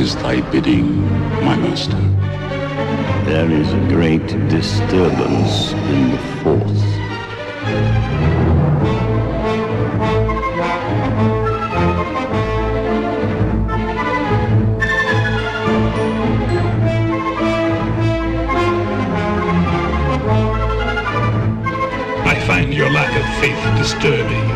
is thy bidding, my master? There is a great disturbance in the Force. I find your lack of faith disturbing.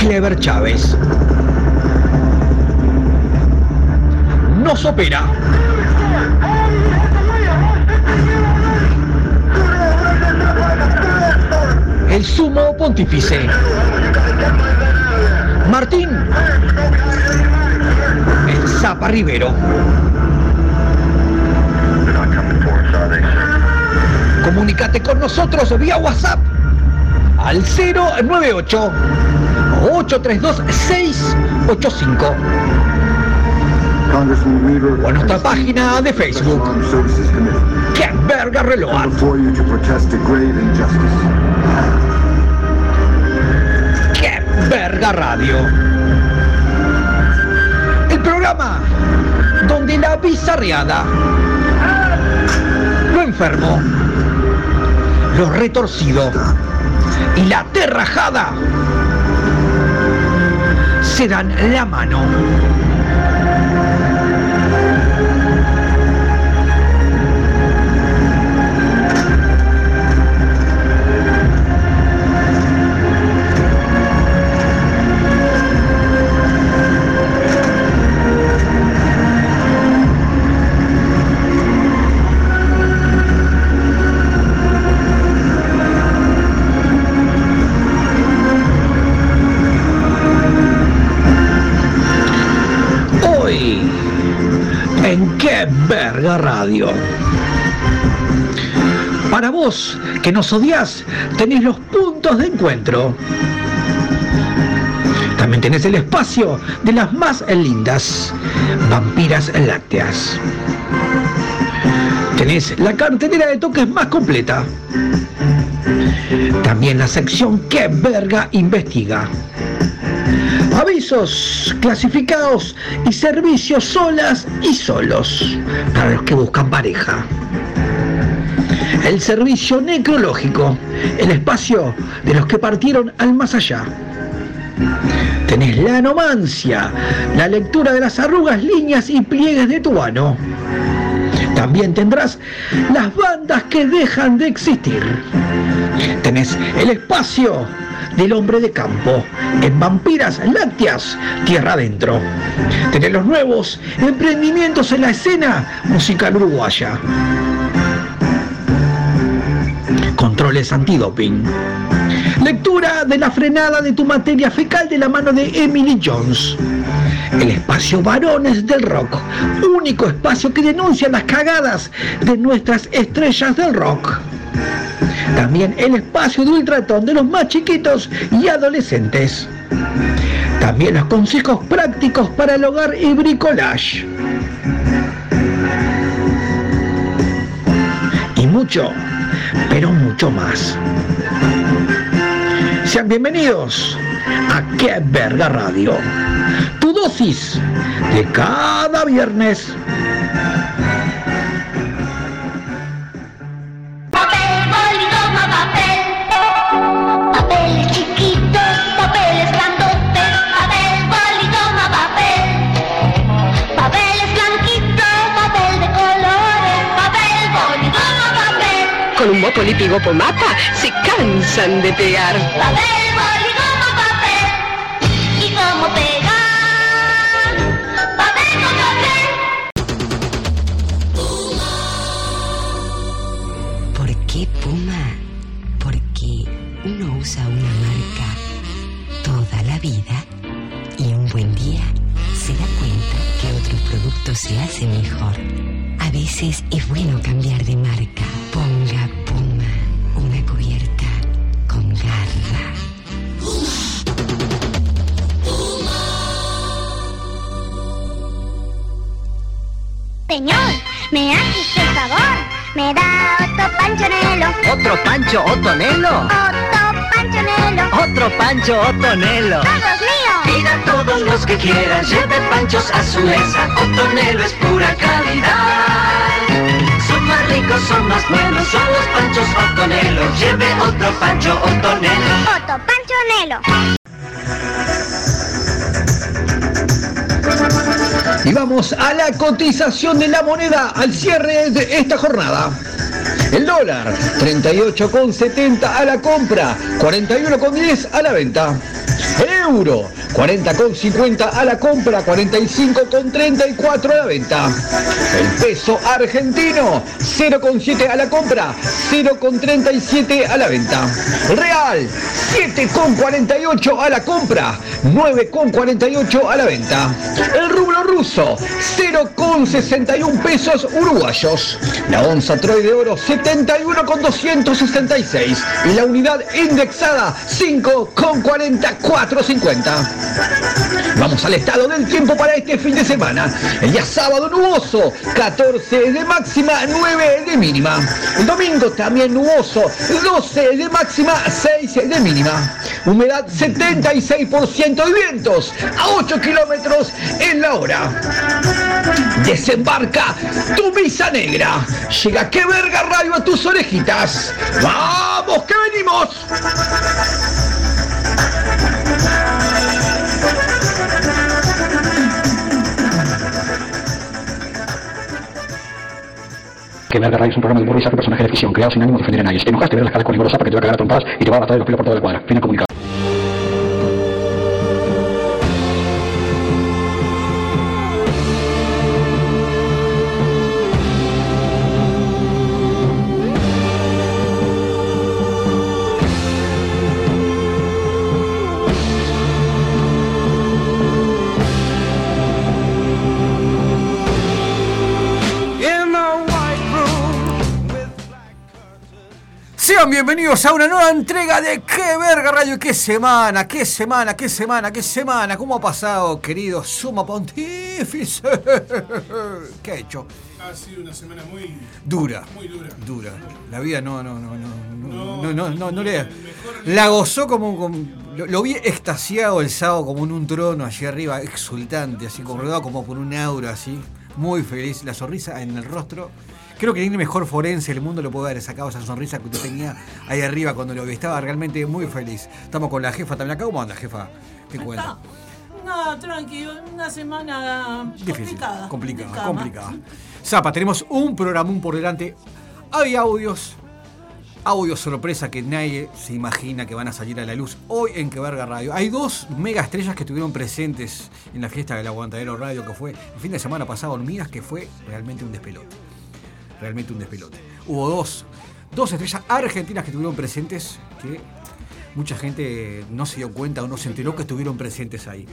Clever Chávez. Nos opera el sumo pontífice. Martín el Zapa Rivero. Comunicate con nosotros vía WhatsApp al 098 832 685 Congressman Weaver, o a nuestra página de Facebook. ¡Qué verga reloj! ¡Qué verga radio! El programa donde la bizarreada, lo enfermo, lo retorcido y la terrajada se dan la mano. Qué verga radio. Para vos, que nos odias, tenés los puntos de encuentro. También tenés el espacio de las más lindas, vampiras lácteas. Tenés la cartelera de toques más completa. También la sección que verga investiga. Avisos clasificados y servicios solas y solos para los que buscan pareja. El servicio necrológico, el espacio de los que partieron al más allá. Tenés la anomancia, la lectura de las arrugas, líneas y pliegues de tu ano. También tendrás las bandas que dejan de existir. Tenés el espacio del hombre de campo en Vampiras Lácteas, Tierra Adentro. Tenés los nuevos emprendimientos en la escena musical uruguaya. Controles antidoping. Lectura de la frenada de tu materia fecal de la mano de Emily Jones. El espacio Varones del Rock, único espacio que denuncia las cagadas de nuestras estrellas del rock. También el espacio de ultratón de los más chiquitos y adolescentes. También los consejos prácticos para el hogar y bricolage. Y mucho, pero mucho más. Sean bienvenidos a Qué Verga Radio. Tu dosis de cada viernes. Mópoli Pigopo Mapa se cansan de pegar. Pancho Otonelo? Todos míos. Pida todos los que quieran, lleve panchos a su mesa. Otonelo es pura calidad. Son más ricos, son más buenos, son los panchos Otonelo. Lleve otro Pancho Otonelo. Otro panchonelo. Y vamos a la cotización de la moneda al cierre de esta jornada. El dólar, 38,70 a la compra, 41,10 a la venta. El euro, 40,50 a la compra, 45,34 a la venta. El peso argentino, 0,7 a la compra, 0,37 a la venta. Real, 7,48 a la compra, 9,48 a la venta. El rublo ruso, 0,61 pesos uruguayos. La onza Troy de oro, 71,266. Y la unidad indexada, 5,4450. Vamos al estado del tiempo para este fin de semana. El día sábado nuboso, 14 de máxima, 9 de mínima. El domingo también nuboso, 12 de máxima, 6 de mínima. Humedad 76% y vientos a 8 kilómetros en la hora. Desembarca tu misa negra. Llega que verga radio a tus orejitas. ¡Vamos que venimos! Que Verga Radio es un programa de humor y saco personaje de ficción, creado sin ánimo de ofender a nadie. Si te enojaste, ver las caras con Igor Zapa que te va a cagar a trompadas y te va a matar de los pelos por toda la cuadra. Fin del comunicado. Bienvenidos a una nueva entrega de Qué Verga Radio. ¡Qué semana! ¡Qué semana! ¡Qué semana! ¡Qué semana! ¿Cómo ha pasado, querido Suma Pontífice? ¿Qué ha hecho? Ha sido una semana muy Dura. Muy dura. Dura. La vida no, no, no, no, no, no, no, no, no le. La gozó como. como- lo, lo vi extasiado el sábado como en un trono allí arriba, exultante, así como rodeado como por un aura así. Muy feliz, la sonrisa en el rostro. Creo que ni mejor forense del mundo lo puede haber sacado esa sonrisa que usted tenía ahí arriba cuando lo vi. Estaba realmente muy feliz. Estamos con la jefa también acá. ¿Cómo anda, jefa? ¿Qué cuenta? No, tranquilo, una semana Difícil, complicada. complicada, complicada. Zapa, tenemos un programón por delante. Hay audios, audios sorpresa que nadie se imagina que van a salir a la luz hoy en Que Verga Radio. Hay dos mega estrellas que estuvieron presentes en la fiesta del Aguantadero Radio que fue el fin de semana pasado en Midas, que fue realmente un despelote. Realmente un despelote. Hubo dos, dos estrellas argentinas que estuvieron presentes que mucha gente no se dio cuenta o no se enteró que estuvieron presentes ahí.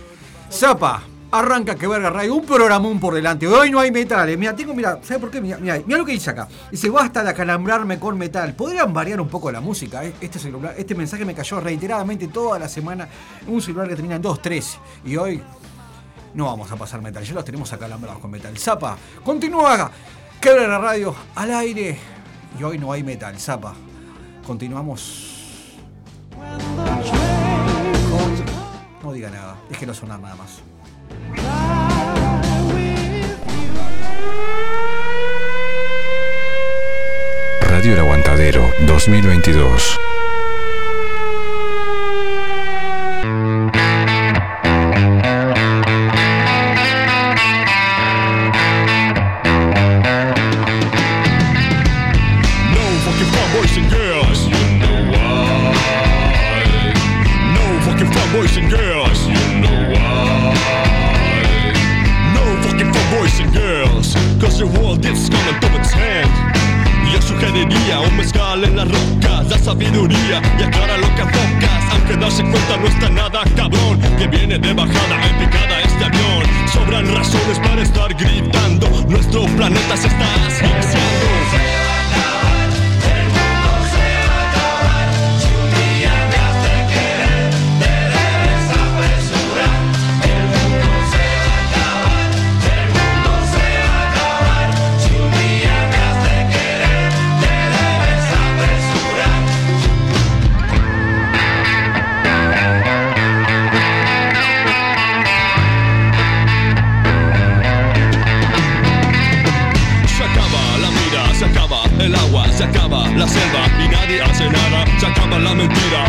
Zapa, arranca que verga radio, un programón por delante. Hoy no hay metal. eh. Mira, tengo, mira, ¿sabes por qué? Mira, lo que dice acá. Dice, basta de acalambrarme con metal. ¿Podrían variar un poco la música? eh? Este celular, este mensaje me cayó reiteradamente toda la semana un celular que termina en 2.13. Y hoy no vamos a pasar metal, ya los tenemos acalambrados con metal. Zapa, continúa. Que verga radio al aire. Y hoy no hay metal, Zapa. Continuamos. No diga nada, déjelo sonar nada más. Radio El Aguantadero 2022. Yo sugeriría un mezcal en las rocas, la sabiduría y aclara lo que enfocas. Aunque darse cuenta no está nada cabrón, que viene de bajada en picada este avión. Sobran razones para estar gritando, nuestro planeta se está asfixiando.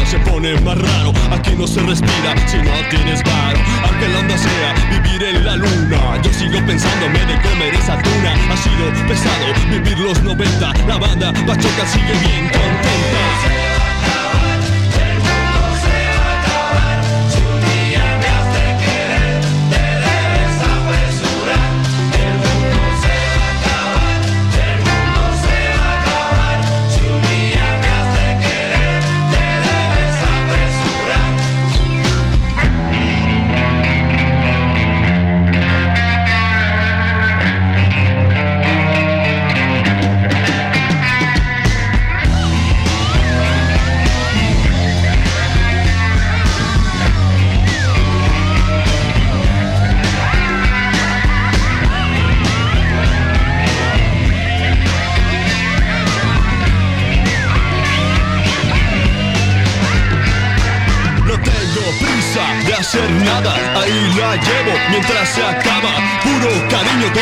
Se pone más raro. Aquí no se respira si no tienes varo. Aunque la onda sea vivir en la luna, yo sigo pensándome de comer esa tuna. Ha sido pesado vivir los 90. La banda Pachoca sigue bien contenta.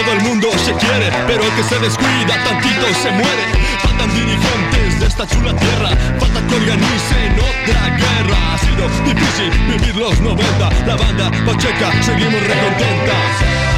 Todo el mundo se quiere, pero el que se descuida tantito se muere. Faltan dirigentes de esta chula tierra, falta que organicen otra guerra. Ha sido difícil vivir los 90, la banda Pacheca, seguimos recontentas.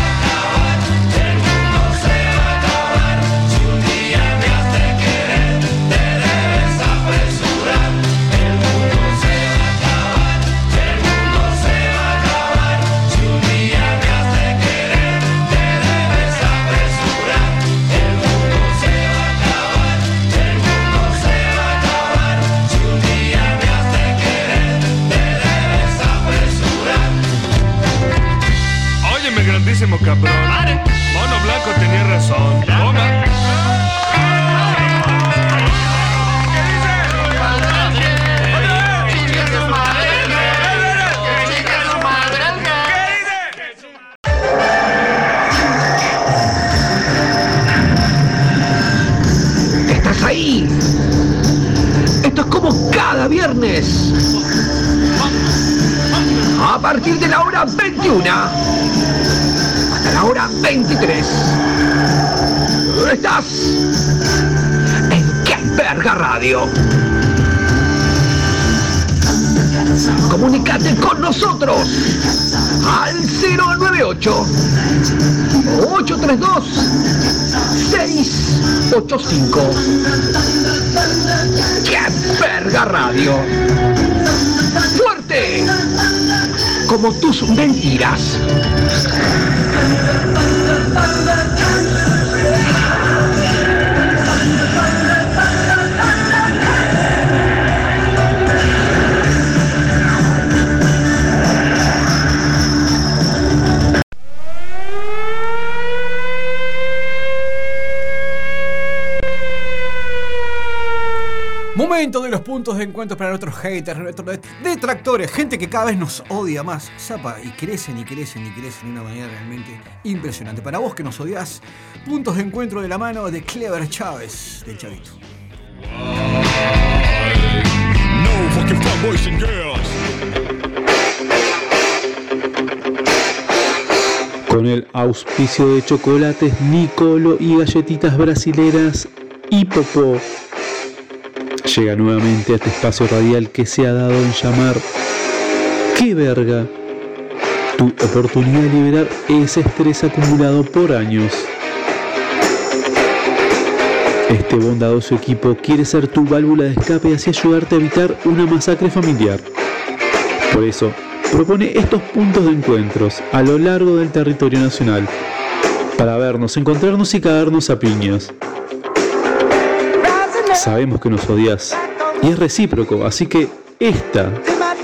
Radio. Comunicate con nosotros al 098 832 685. ¡Qué verga radio! ¡Fuerte! Como tus mentiras. Puntos de encuentro para nuestros haters, nuestros detractores, gente que cada vez nos odia más. Zapa, y crecen y crecen y crecen de una manera realmente impresionante. Para vos que nos odias, puntos de encuentro de la mano de Clever Chávez, del Chavito. No fucking fun boys and girls. Con el auspicio de chocolates Nicolo y galletitas brasileras y Popó. Llega nuevamente a este espacio radial que se ha dado en llamar ¡Qué verga! Tu oportunidad de liberar ese estrés acumulado por años. Este bondadoso equipo quiere ser tu válvula de escape y así ayudarte a evitar una masacre familiar. Por eso, propone estos puntos de encuentros a lo largo del territorio nacional para vernos, encontrarnos y cagarnos a piñas. Sabemos que nos odias y es recíproco, así que esta,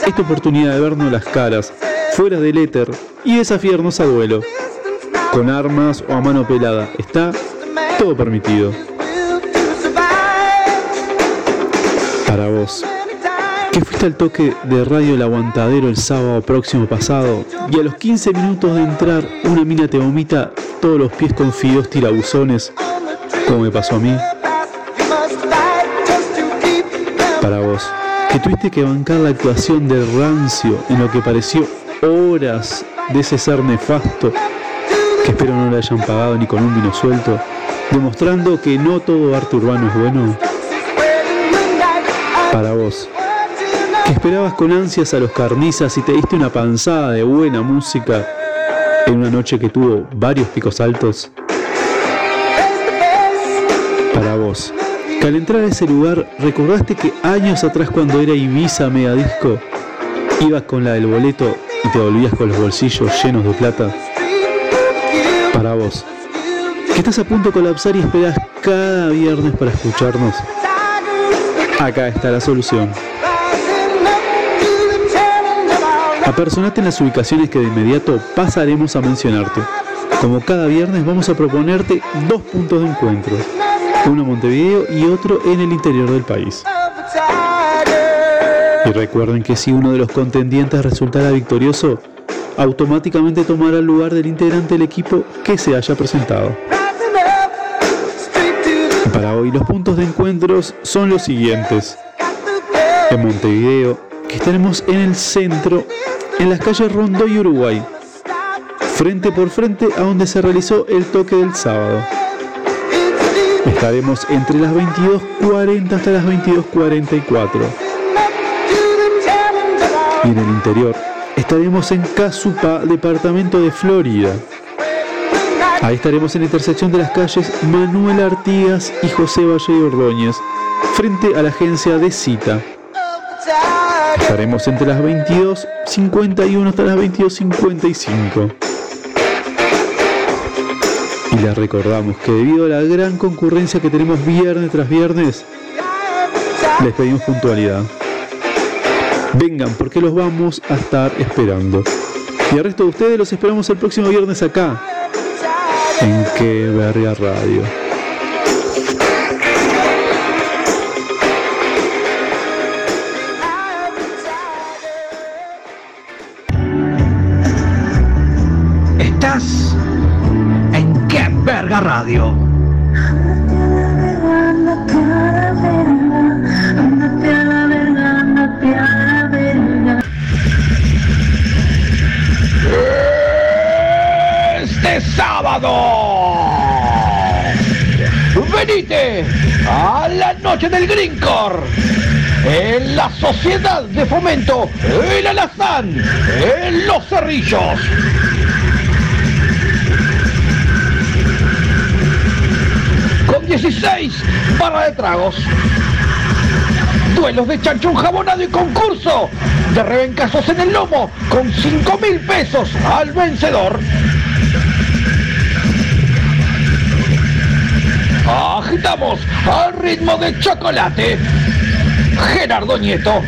esta oportunidad de vernos las caras fuera del éter y desafiarnos a duelo, con armas o a mano pelada, está todo permitido. Para vos, que fuiste al toque de Radio El Aguantadero el sábado próximo pasado y a los 15 minutos de entrar una mina te vomita todos los pies con fideos tirabuzones, como me pasó a mí. Para vos, que tuviste que bancar la actuación de Rancio en lo que pareció horas de ese ser nefasto, que espero no le hayan pagado ni con un vino suelto, demostrando que no todo arte urbano es bueno. Para vos, que esperabas con ansias a los carnizas y te diste una panzada de buena música en una noche que tuvo varios picos altos. Para vos, que al entrar a ese lugar recordaste que años atrás cuando era Ibiza Mega Disco, ibas con la del boleto y te volvías con los bolsillos llenos de plata. Para vos, que estás a punto de colapsar y esperas cada viernes para escucharnos. Acá está la solución. Apersonate en las ubicaciones que de inmediato pasaremos a mencionarte. Como cada viernes vamos a proponerte dos puntos de encuentro, uno en Montevideo y otro en el interior del país. Y recuerden que si uno de los contendientes resultara victorioso, automáticamente tomará el lugar del integrante del equipo que se haya presentado. Para hoy los puntos de encuentros son los siguientes. En Montevideo, que estaremos en el centro, en las calles Rondó y Uruguay, frente por frente a donde se realizó el toque del sábado. Estaremos entre las 22.40 hasta las 22.44. Y en el interior, estaremos en Casupa, departamento de Florida. Ahí estaremos en la intersección de las calles Manuel Artigas y José Valle de Ordóñez, frente a la agencia de Cita. Estaremos entre las 22.51 hasta las 22.55. Y les recordamos que debido a la gran concurrencia que tenemos viernes tras viernes, les pedimos puntualidad. Vengan porque los vamos a estar esperando. Y al resto de ustedes los esperamos el próximo viernes acá, en Que Verga Radio. Radio. Este sábado. Venite a la noche del Greencore en la Sociedad de Fomento El Alazán, en Los Cerrillos. Con 16 barra de tragos. Duelos de chancho jabonado y concurso de rebencazos en el lomo con 5 mil pesos al vencedor. Agitamos al ritmo de chocolate. Gerardo Nieto,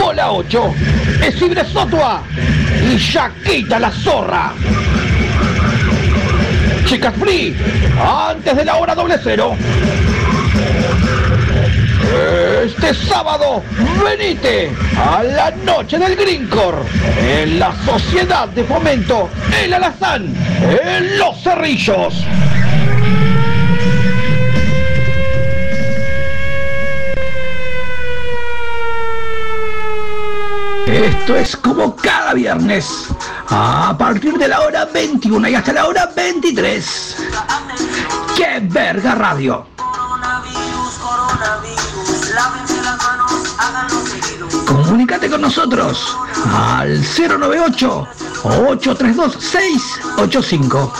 Bola 8, Esibre Sotua y Yaquita la Zorra. Chicas Free, antes de la hora doble cero. Este sábado, venite a la noche del Greencore en la Sociedad de Fomento El Alazán en Los Cerrillos. Esto es como cada viernes, a partir de la hora 21 y hasta la hora 23. ¡Qué verga radio! Comunícate con nosotros al 098 832 685.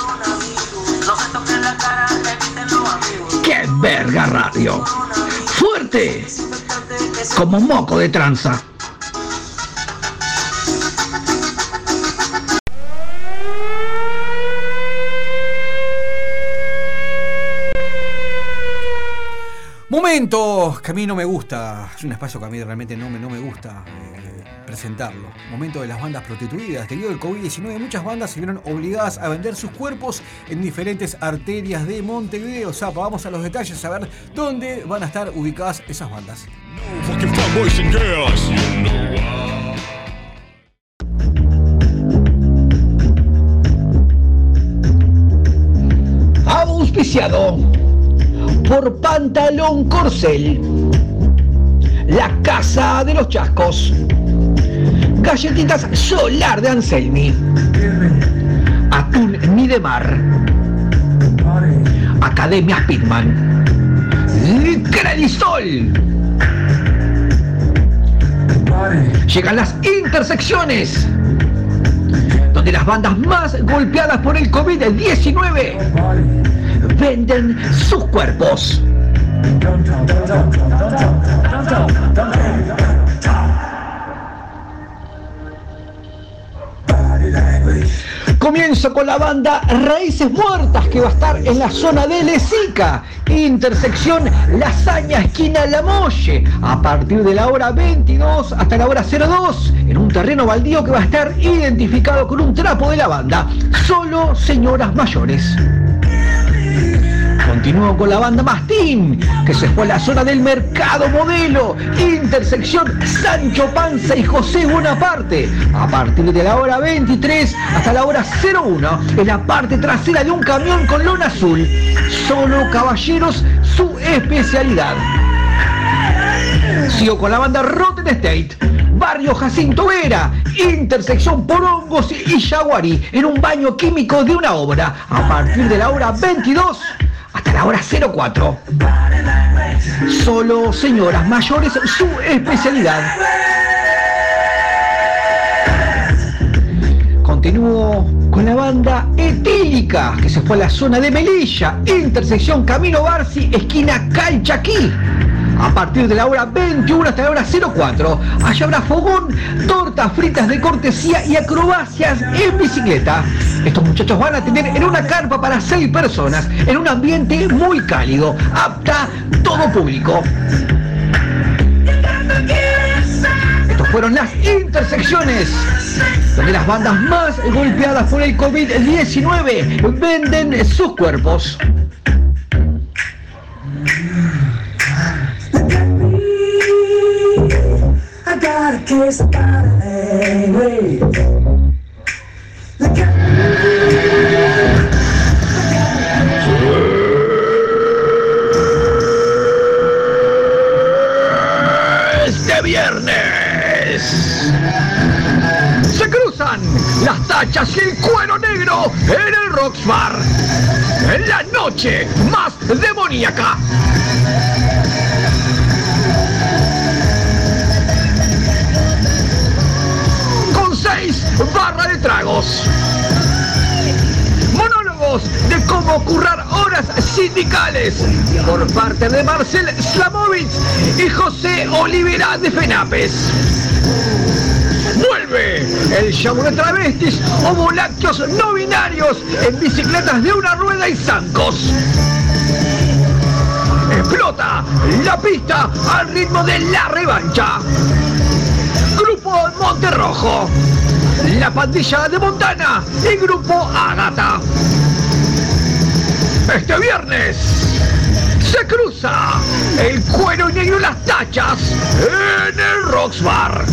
¡Qué verga radio! Fuerte como moco de tranza. Momento que a mí no me gusta, es un espacio que a mí realmente no me, no me gusta eh, presentarlo. Momento de las bandas prostituidas. Debido al COVID-19, muchas bandas se vieron obligadas a vender sus cuerpos en diferentes arterias de Montevideo. Sea, vamos a los detalles a ver dónde van a estar ubicadas esas bandas. Auspiciado por Pantalón Corcel. La Casa de los Chascos. Galletitas Solar de Anselmi. Atún Midemar. Academia Speedman. Credisol. Llegan las intersecciones. Donde las bandas más golpeadas por el COVID-19 venden sus cuerpos. Comienzo con la banda Raíces Muertas que va a estar en la zona de Lesica, intersección Lasaña, esquina La Molle, a partir de la hora 22 hasta la hora 02, en un terreno baldío que va a estar identificado con un trapo de la banda. Solo señoras mayores. Continúo con la banda Mastín, que se fue a la zona del Mercado Modelo, intersección Sancho Panza y José Bonaparte, a partir de la hora 23 hasta la hora 01, en la parte trasera de un camión con lona azul. Solo caballeros, su especialidad. Sigo con la banda Rotten State. Barrio Jacinto Vera, intersección Porongos y Yaguari, en un baño químico de una obra, a partir de la hora 22 hasta la hora 04. Solo señoras mayores, su especialidad. Continúo con la banda Etílica, que se fue a la zona de Melilla, intersección Camino Barci, esquina Calchaquí. A partir de la hora 21 hasta la hora 04, allá habrá fogón, tortas fritas de cortesía y acrobacias en bicicleta. Estos muchachos van a tener en una carpa para 6 personas, en un ambiente muy cálido, apta todo público. Estos fueron las intersecciones donde las bandas más golpeadas por el COVID-19 venden sus cuerpos. I got a case of anyway. Este viernes se cruzan las tachas y el cuero negro en el Rocks Bar. En la noche más demoníaca. Seis barras de tragos. Monólogos de cómo currar horas sindicales por parte de Marcel Slamovitz y José Olivera de Fenapes. Vuelve el show de travestis homolácteos no binarios en bicicletas de una rueda y zancos. Explota la pista al ritmo de la revancha. Grupo Monterrojo. La pandilla de Montana y Grupo Ágata. Este viernes se cruza el cuero negro y las tachas en el Rocks Bar.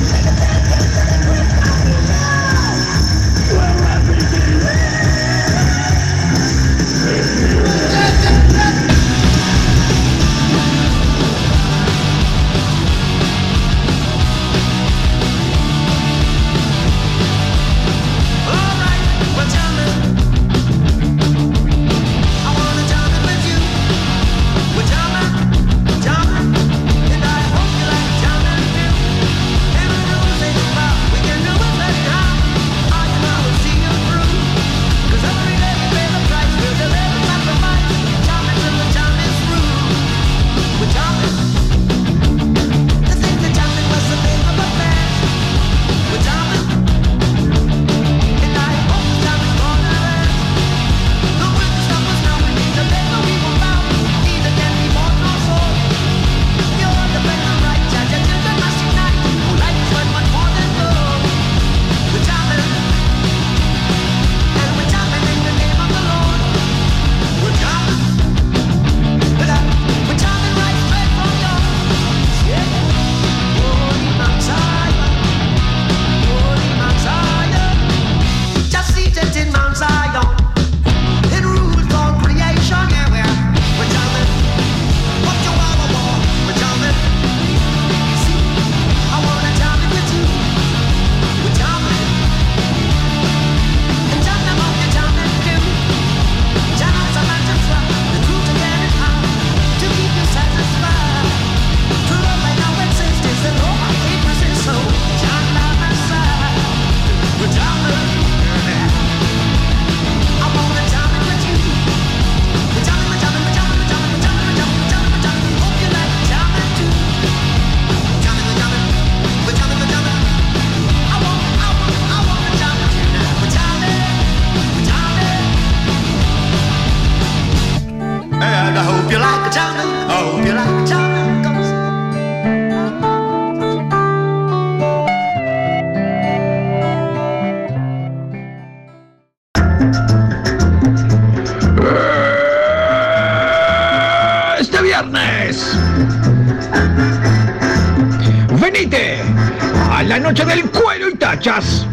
Noche del cuero y tachas.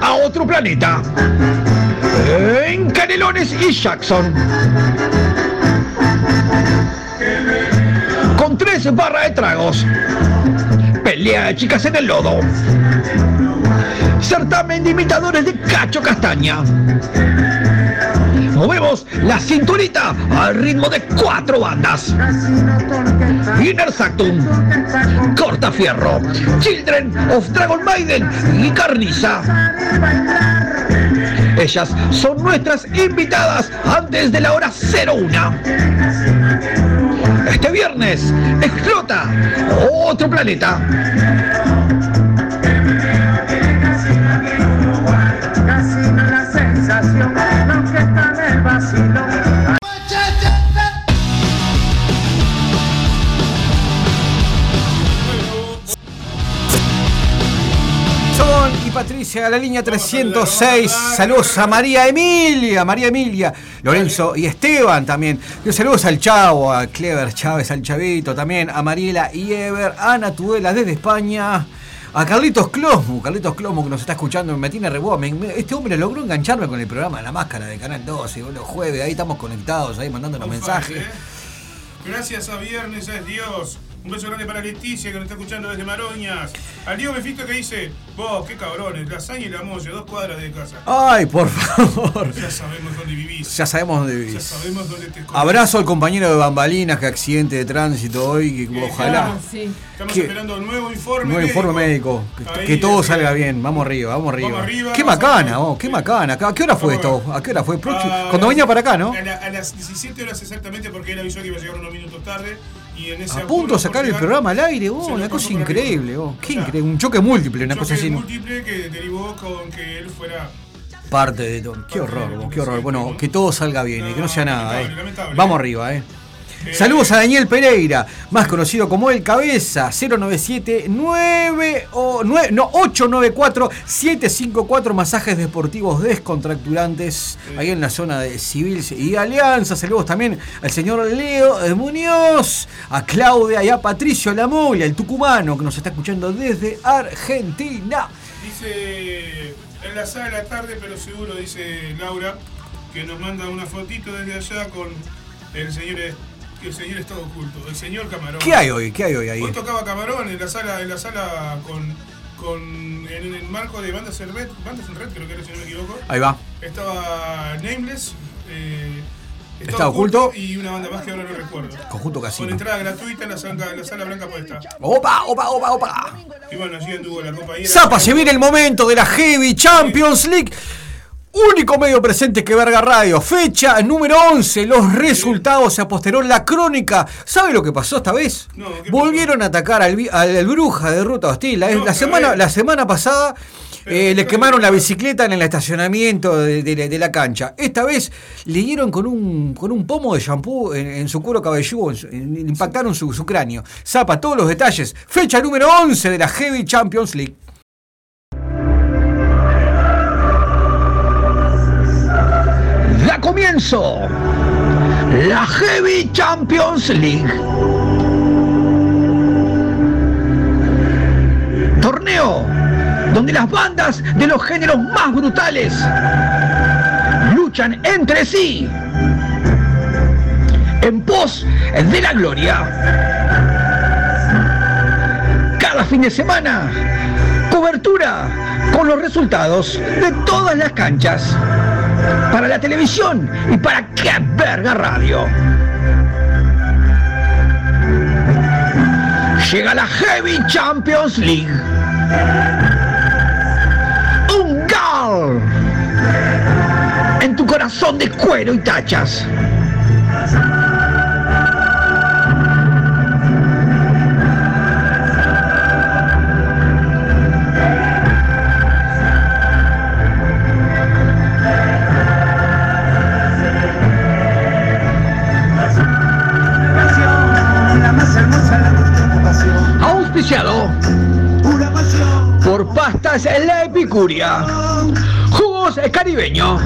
A otro planeta. En Canelones y Jackson. Con tres barras de tragos. Pelea de chicas en el lodo. Certamen de imitadores de Cacho Castaña. Movemos la cinturita al ritmo de cuatro bandas. Inner Sactum, Cortafierro, Children of Dragon Maiden y Carniza. Ellas son nuestras invitadas antes de la hora 01. Este viernes explota otro planeta. Patricia, la línea 306. Saludos a María Emilia, María Emilia, Lorenzo y Esteban también. Saludos al Chavo, a Clever Chávez, al Chavito también, a Mariela y Ever, a Ana Tudela desde España. A Carlitos Closmo, Carlitos Closmo que nos está escuchando, me tiene reboa. Este hombre logró engancharme con el programa La Máscara de Canal 12, los jueves, ahí estamos conectados, ahí mandándonos mensajes. Gracias a Viernes es Dios. Un beso grande para Leticia que nos está escuchando desde Maroñas. Al Diego Mefisto que dice, vos, qué cabrones, lasaña y la molla, dos cuadras de casa. Ay, por favor. Ya sabemos dónde vivís. Ya sabemos dónde Ya vivís. sabemos dónde te escondes. Abrazo al compañero de Bambalinas que accidente de tránsito hoy, que ojalá. Estamos ¿Qué? esperando nuevo informe. Nuevo informe médico. Que, Ahí, que todo salga bien. Vamos arriba, vamos arriba. Vamos arriba, qué vamos macana, vos, qué macana. ¿A qué hora fue esto? ¿A qué hora fue? Ah, Cuando venía para acá, ¿no? A, la- a las 17 horas exactamente porque él avisó que iba a llegar unos minutos tarde. Y en ese A punto de sacar el programa al aire, vos. Una cosa increíble, vos. Qué increíble. Un choque múltiple, una cosa así. ¿no? múltiple que derivó con que él fuera Parte de todo. Qué horror, vos, qué horror. Bueno, que todo salga bien y que no sea nada, eh. Vamos arriba, eh. Saludos a Daniel Pereira, más conocido como El Cabeza, 097 9 o 9, no, 894 754 masajes deportivos descontracturantes ahí en la zona de Civil y Alianza. Saludos también al señor Leo eh, Muñoz, a Claudia y a Patricio Lamoya, el tucumano que nos está escuchando desde Argentina. Dice en la sala de la tarde, pero seguro, dice Laura, que nos manda una fotito desde allá con el señor el señor Estado Oculto, el señor Camarón. ¿Qué hay hoy? ¿Qué hay hoy ahí? Hoy tocaba Camarón en la sala, en la sala con, con en el marco de Bandas en Red, Bandas en Red creo que era si no me equivoco. Ahí va. Estaba Nameless, eh, Estado Oculto. y una banda más que ahora no recuerdo. Conjunto Con Casino. entrada gratuita en la sala, en la sala blanca puesta. Opa, opa, opa, opa. Y bueno, allí anduvo la compañera. Zapa, se viene el momento de la Heavy Champions League. Único medio presente que Verga Radio. Fecha número 11. Los resultados se aposteró la crónica. ¿Sabe lo que pasó esta vez? Volvieron a atacar al, vi- al Bruja de Ruta Hostil. La, la semana, la semana pasada eh, le quemaron la bicicleta en el estacionamiento de, de la- de la cancha. Esta vez le dieron con un, con un pomo de shampoo en, en su cuero cabelludo. en su- en- impactaron su, su cráneo. Zapa, todos los detalles. Fecha número 11 de la Heavy Champions League. Comienzo la Heavy Champions League. Torneo donde las bandas de los géneros más brutales luchan entre sí en pos de la gloria. Cada fin de semana, cobertura con los resultados de todas las canchas para la televisión y para qué verga radio. Llega la Heavy Champions League. Un gol en tu corazón de cuero y tachas. La Epicuria, Jugos Caribeño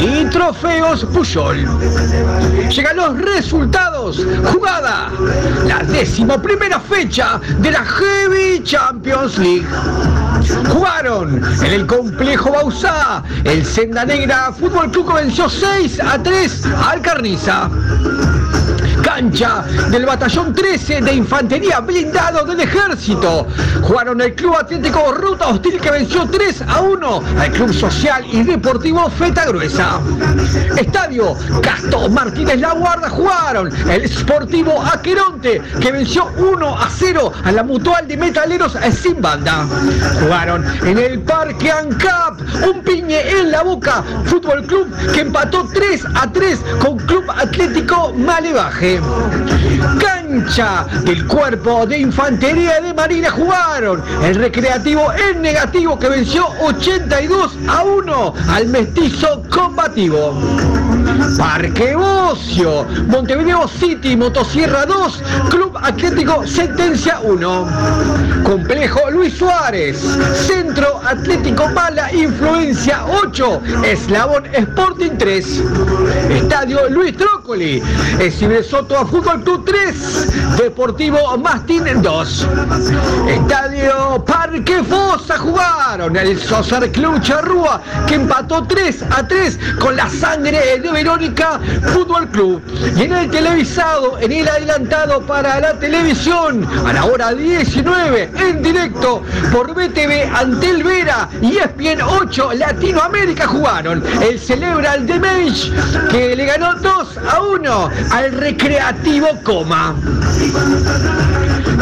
y Trofeos Puyol. Llegan los resultados. Jugada. La décimo primera fecha de la Heavy Champions League. Jugaron en el complejo Bausá. El Senda Negra Fútbol Club venció 6 a 3 al Carniza. Cancha del Batallón 13 de Infantería Blindado del Ejército. Jugaron el Club Atlético Ruta Hostil que venció 3 a 1 al Club Social y Deportivo Feta Gruesa. Estadio Casto Martínez La Guarda jugaron el Sportivo Aqueronte que venció 1 a 0 a la Mutual de Metaleros sin banda. Jugaron en el Parque ANCAP un piñe en la boca Fútbol Club que empató 3 a 3 con Club Atlético Malevaje. Cancha del cuerpo de infantería de Marina jugaron el recreativo en negativo que venció 82 a 1 al mestizo combativo. Parque Bocio, Montevideo City, Motosierra 2, Club Atlético Sentencia 1. Complejo Luis Suárez, Centro Atlético Mala Influencia 8, Eslabón Sporting 3. Estadio Luis Trócoli, Soto a Fútbol Club 3, Deportivo Mastín 2. Estadio Parque Fosa jugaron el Sosar Club Charrúa que empató 3 a 3 con la sangre de Verónica Fútbol Club. Y en el televisado, en el adelantado para la televisión, a la hora 19, en directo por BTV Antel Vera y ESPN 8 Latinoamérica jugaron el Celebral de Mensch que le ganó 2 a 1 al Coma.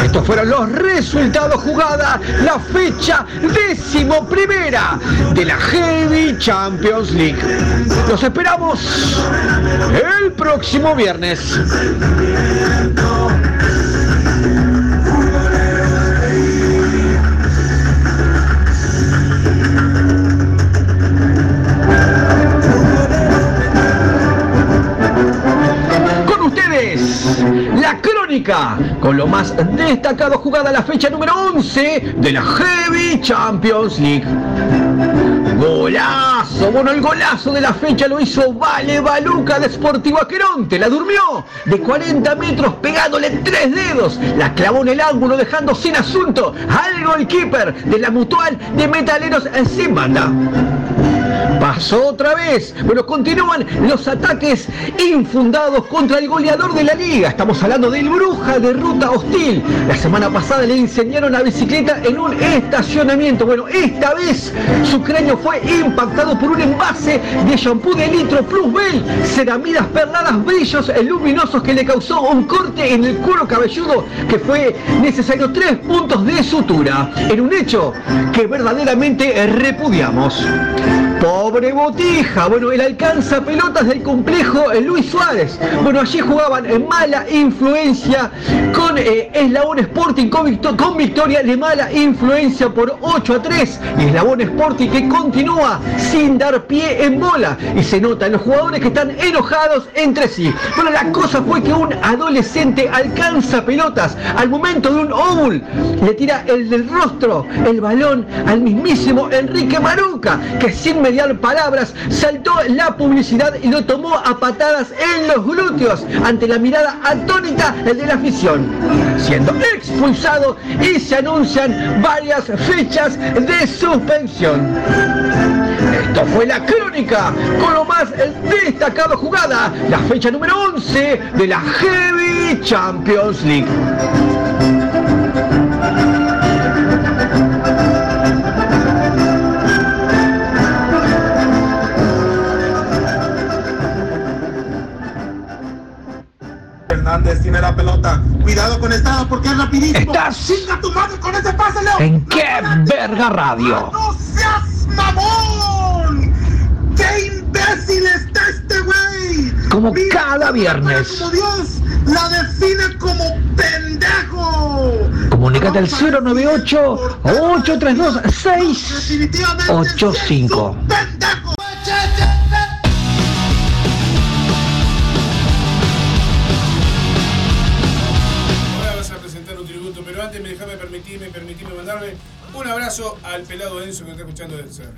Estos fueron los resultados jugada la fecha décimo primera de la Heavy Champions League. Los esperamos el próximo viernes. La crónica con lo más destacado jugada la fecha número 11 de la Heavy Champions League. Golazo, bueno, el golazo de la fecha lo hizo Vale Baluca de Sportivo Aqueronte, la durmió de 40 metros pegándole tres dedos, la clavó en el ángulo dejando sin asunto al goalkeeper de la mutual de Metaleros sin banda. Pasó otra vez. Bueno, continúan los ataques infundados contra el goleador de la liga. Estamos hablando del Bruja de Ruta Hostil. La semana pasada le incendiaron la bicicleta en un estacionamiento. Bueno, esta vez su cráneo fue impactado por un envase de shampoo de litro Plus Bell, ceramidas perladas, brillos luminosos que le causó un corte en el cuero cabelludo que fue necesario tres puntos de sutura. En un hecho que verdaderamente repudiamos. Pobre Botija, bueno, el alcanza pelotas del complejo eh, Luis Suárez. Bueno, allí jugaban en mala influencia con eh, Eslabón Sporting con, con victoria de mala influencia por 8 a 3. Y Eslabón Sporting que continúa sin dar pie en bola. Y se nota en los jugadores que están enojados entre sí. Bueno, la cosa fue que un adolescente alcanza pelotas al momento de un óvul. Le tira el del rostro, el balón al mismísimo Enrique Maruca, que sin mediar palabras saltó la publicidad y lo tomó a patadas en los glúteos ante la mirada atónita de la afición, siendo expulsado y se anuncian varias fechas de suspensión. Esto fue la crónica con lo más destacado jugada, la fecha número 11 de la Heavy Champions League. Hernández tiene la pelota. Cuidado con esta porque es rapidísimo. Estás ¡Chinga tu madre con ese pase, Leo! ¿En qué verga radio? ¡No seas mamón! ¡Qué imbécil está este güey! Como Mira, cada viernes. Como Dios la define como pendejo. Comunícate al 098 832 685. Ahora un abrazo al pelado Enzo que está escuchando del cerro.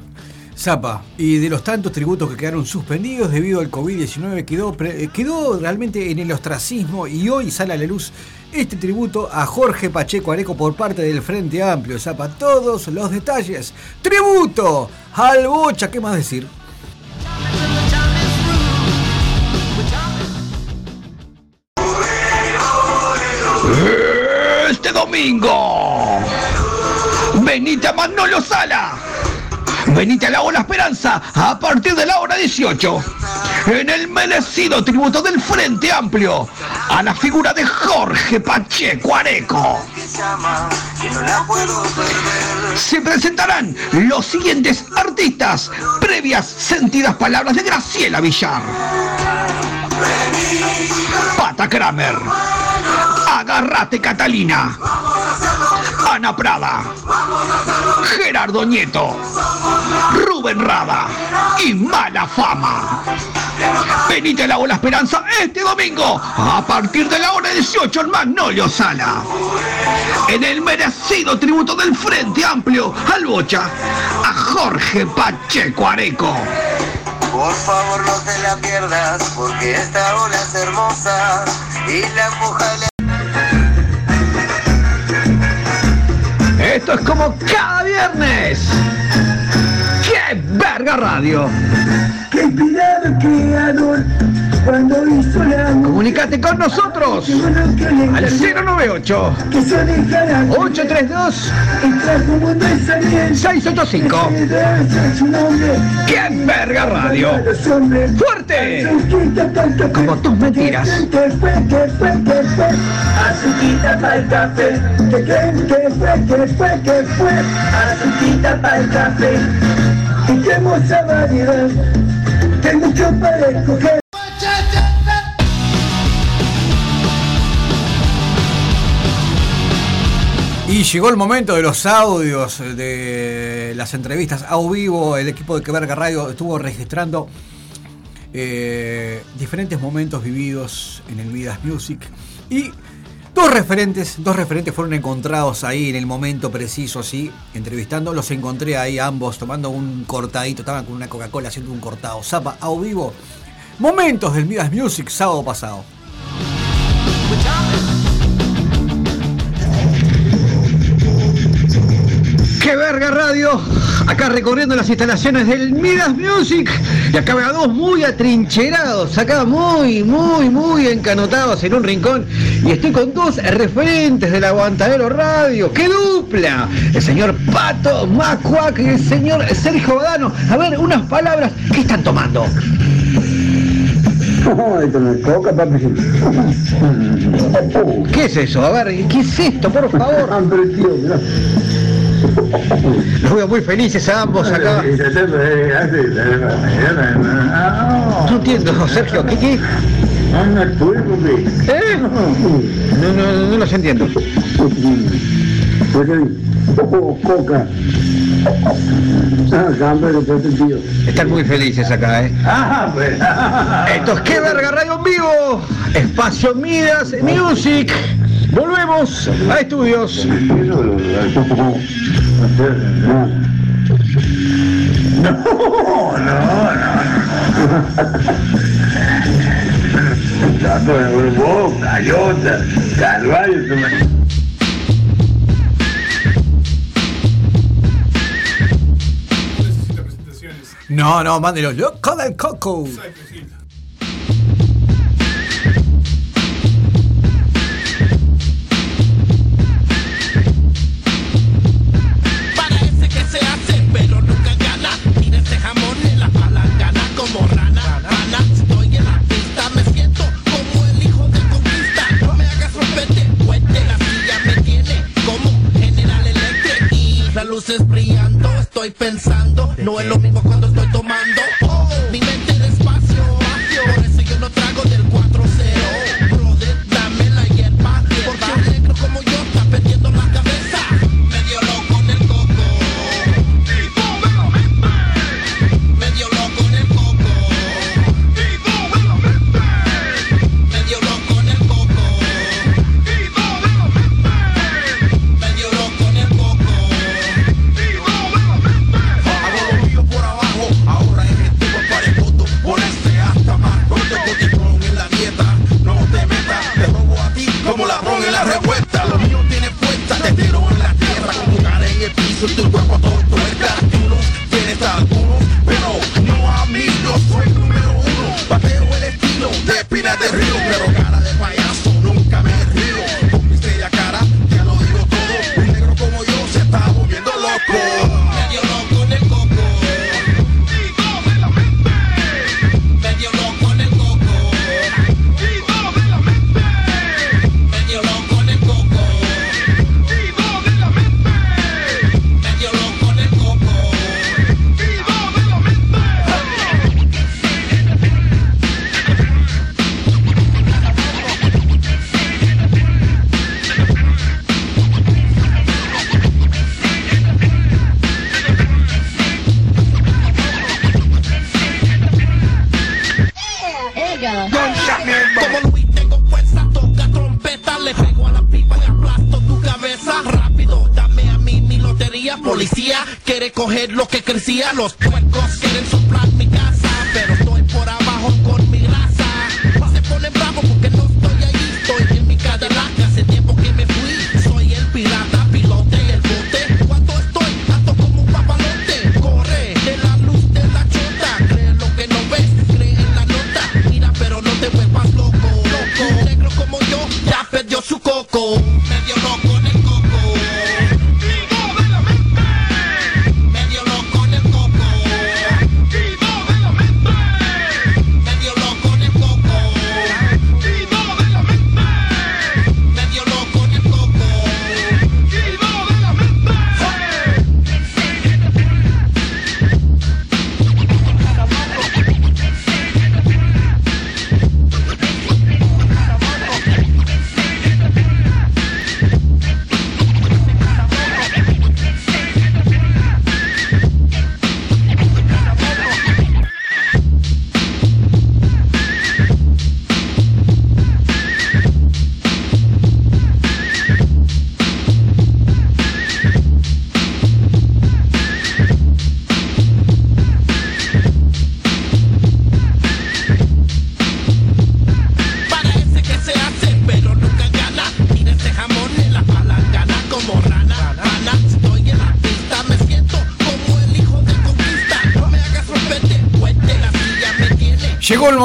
Zapa, y de los tantos tributos que quedaron suspendidos debido al COVID-19, quedó, eh, quedó realmente en el ostracismo y hoy sale a la luz este tributo a Jorge Pacheco Areco por parte del Frente Amplio. Zapa, todos los detalles. ¡Tributo! Al Bocha, ¿qué más decir? Este domingo, venite a Manolo Sala. Venite a la Ola Esperanza a partir de la hora 18. En el merecido tributo del Frente Amplio a la figura de Jorge Pacheco Areco. Se presentarán los siguientes artistas, previas sentidas palabras de Graciela Villar. Pata Kramer. Agarrate Catalina. Ana Prada. Gerardo Nieto. Rubén Rada. Y Mala Fama. Venite a la Ola Esperanza este domingo a partir de la hora 18 en Magnolio Sala. En el merecido tributo del Frente Amplio al Bocha a Jorge Pacheco Areco. Por favor no te la pierdas porque esta ola es hermosa y la empuja Esto es como cada viernes. ¡Qué verga radio! ¡Qué inspirado creador! Cuando hizo la Comunicate con nosotros al 098 832 685 ¡Qué verga radio! ¡Fuerte! Como tus mentiras. Azuquita para el café. Que fue, que fue, que fue, azuquita para el café. Y qué hermosa variedad, que mucho para escoger. Y llegó el momento de los audios de las entrevistas a vivo. El equipo de Queverga Radio estuvo registrando eh, diferentes momentos vividos en el Midas Music. Y dos referentes, dos referentes fueron encontrados ahí en el momento preciso, así, entrevistando. Los encontré ahí ambos tomando un cortadito, estaban con una Coca-Cola haciendo un cortado. Zapa a vivo. Momentos del Midas Music sábado pasado. ¡Qué verga radio! Acá recorriendo las instalaciones del Midas Music. Y acá veo a dos muy atrincherados, acá muy, muy, muy encanotados en un rincón. Y estoy con dos referentes del Aguantadero Radio. ¡Qué dupla! El señor Pato Macuac y el señor Sergio Badano. A ver, unas palabras. ¿Qué están tomando? ¿Qué es eso? A ver, ¿qué es esto, por favor? Los veo muy felices a ambos acá. No entiendo, Sergio, ¿qué qué? ¿Eh? No, no, no los entiendo. Coca. Están muy felices acá, ¿eh? Ah, pues. Esto es Que Verga Radio en vivo. Espacio Midas Music. Volvemos a estudios. No, no, no. Tanto de vos, cayota, calvario, tu No, no, mándelo. Loco del Coco. Estoy pensando, no es lo mismo cuando estoy tomando.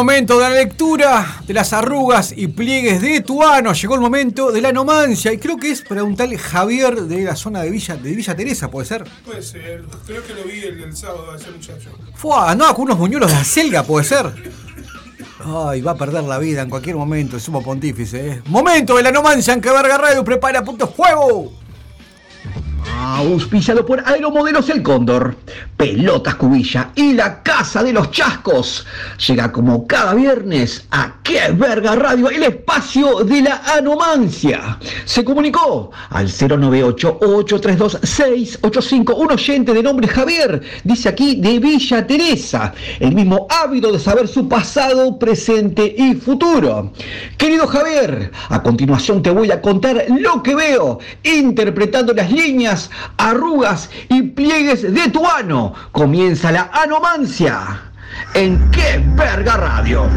Momento de la lectura de las arrugas y pliegues de tu ano. Llegó el momento de la nomancia. Y creo que es para un tal Javier de la zona de Villa, de Villa Teresa, ¿puede ser? Puede ser. Creo que lo vi el, el sábado a ese muchacho. Fue andaba con unos muñuelos de acelga, ¿puede ser? Ay, va a perder la vida en cualquier momento el sumo pontífice. ¿eh? Momento de la nomancia en que Verga Radio prepara punto fuego. Auspiciado por Aeromodelos El Cóndor, Pelotas Cubilla y la Casa de los Chascos. Llega como cada viernes a Qué Verga Radio, el espacio de la anomancia. Se comunicó al 098-832-685, un oyente de nombre Javier, dice aquí de Villa Teresa, el mismo ávido de saber su pasado, presente y futuro. Querido Javier, a continuación te voy a contar lo que veo, interpretando las líneas arrugas y pliegues de tu ano. Comienza la anomancia. ¿En qué verga radio?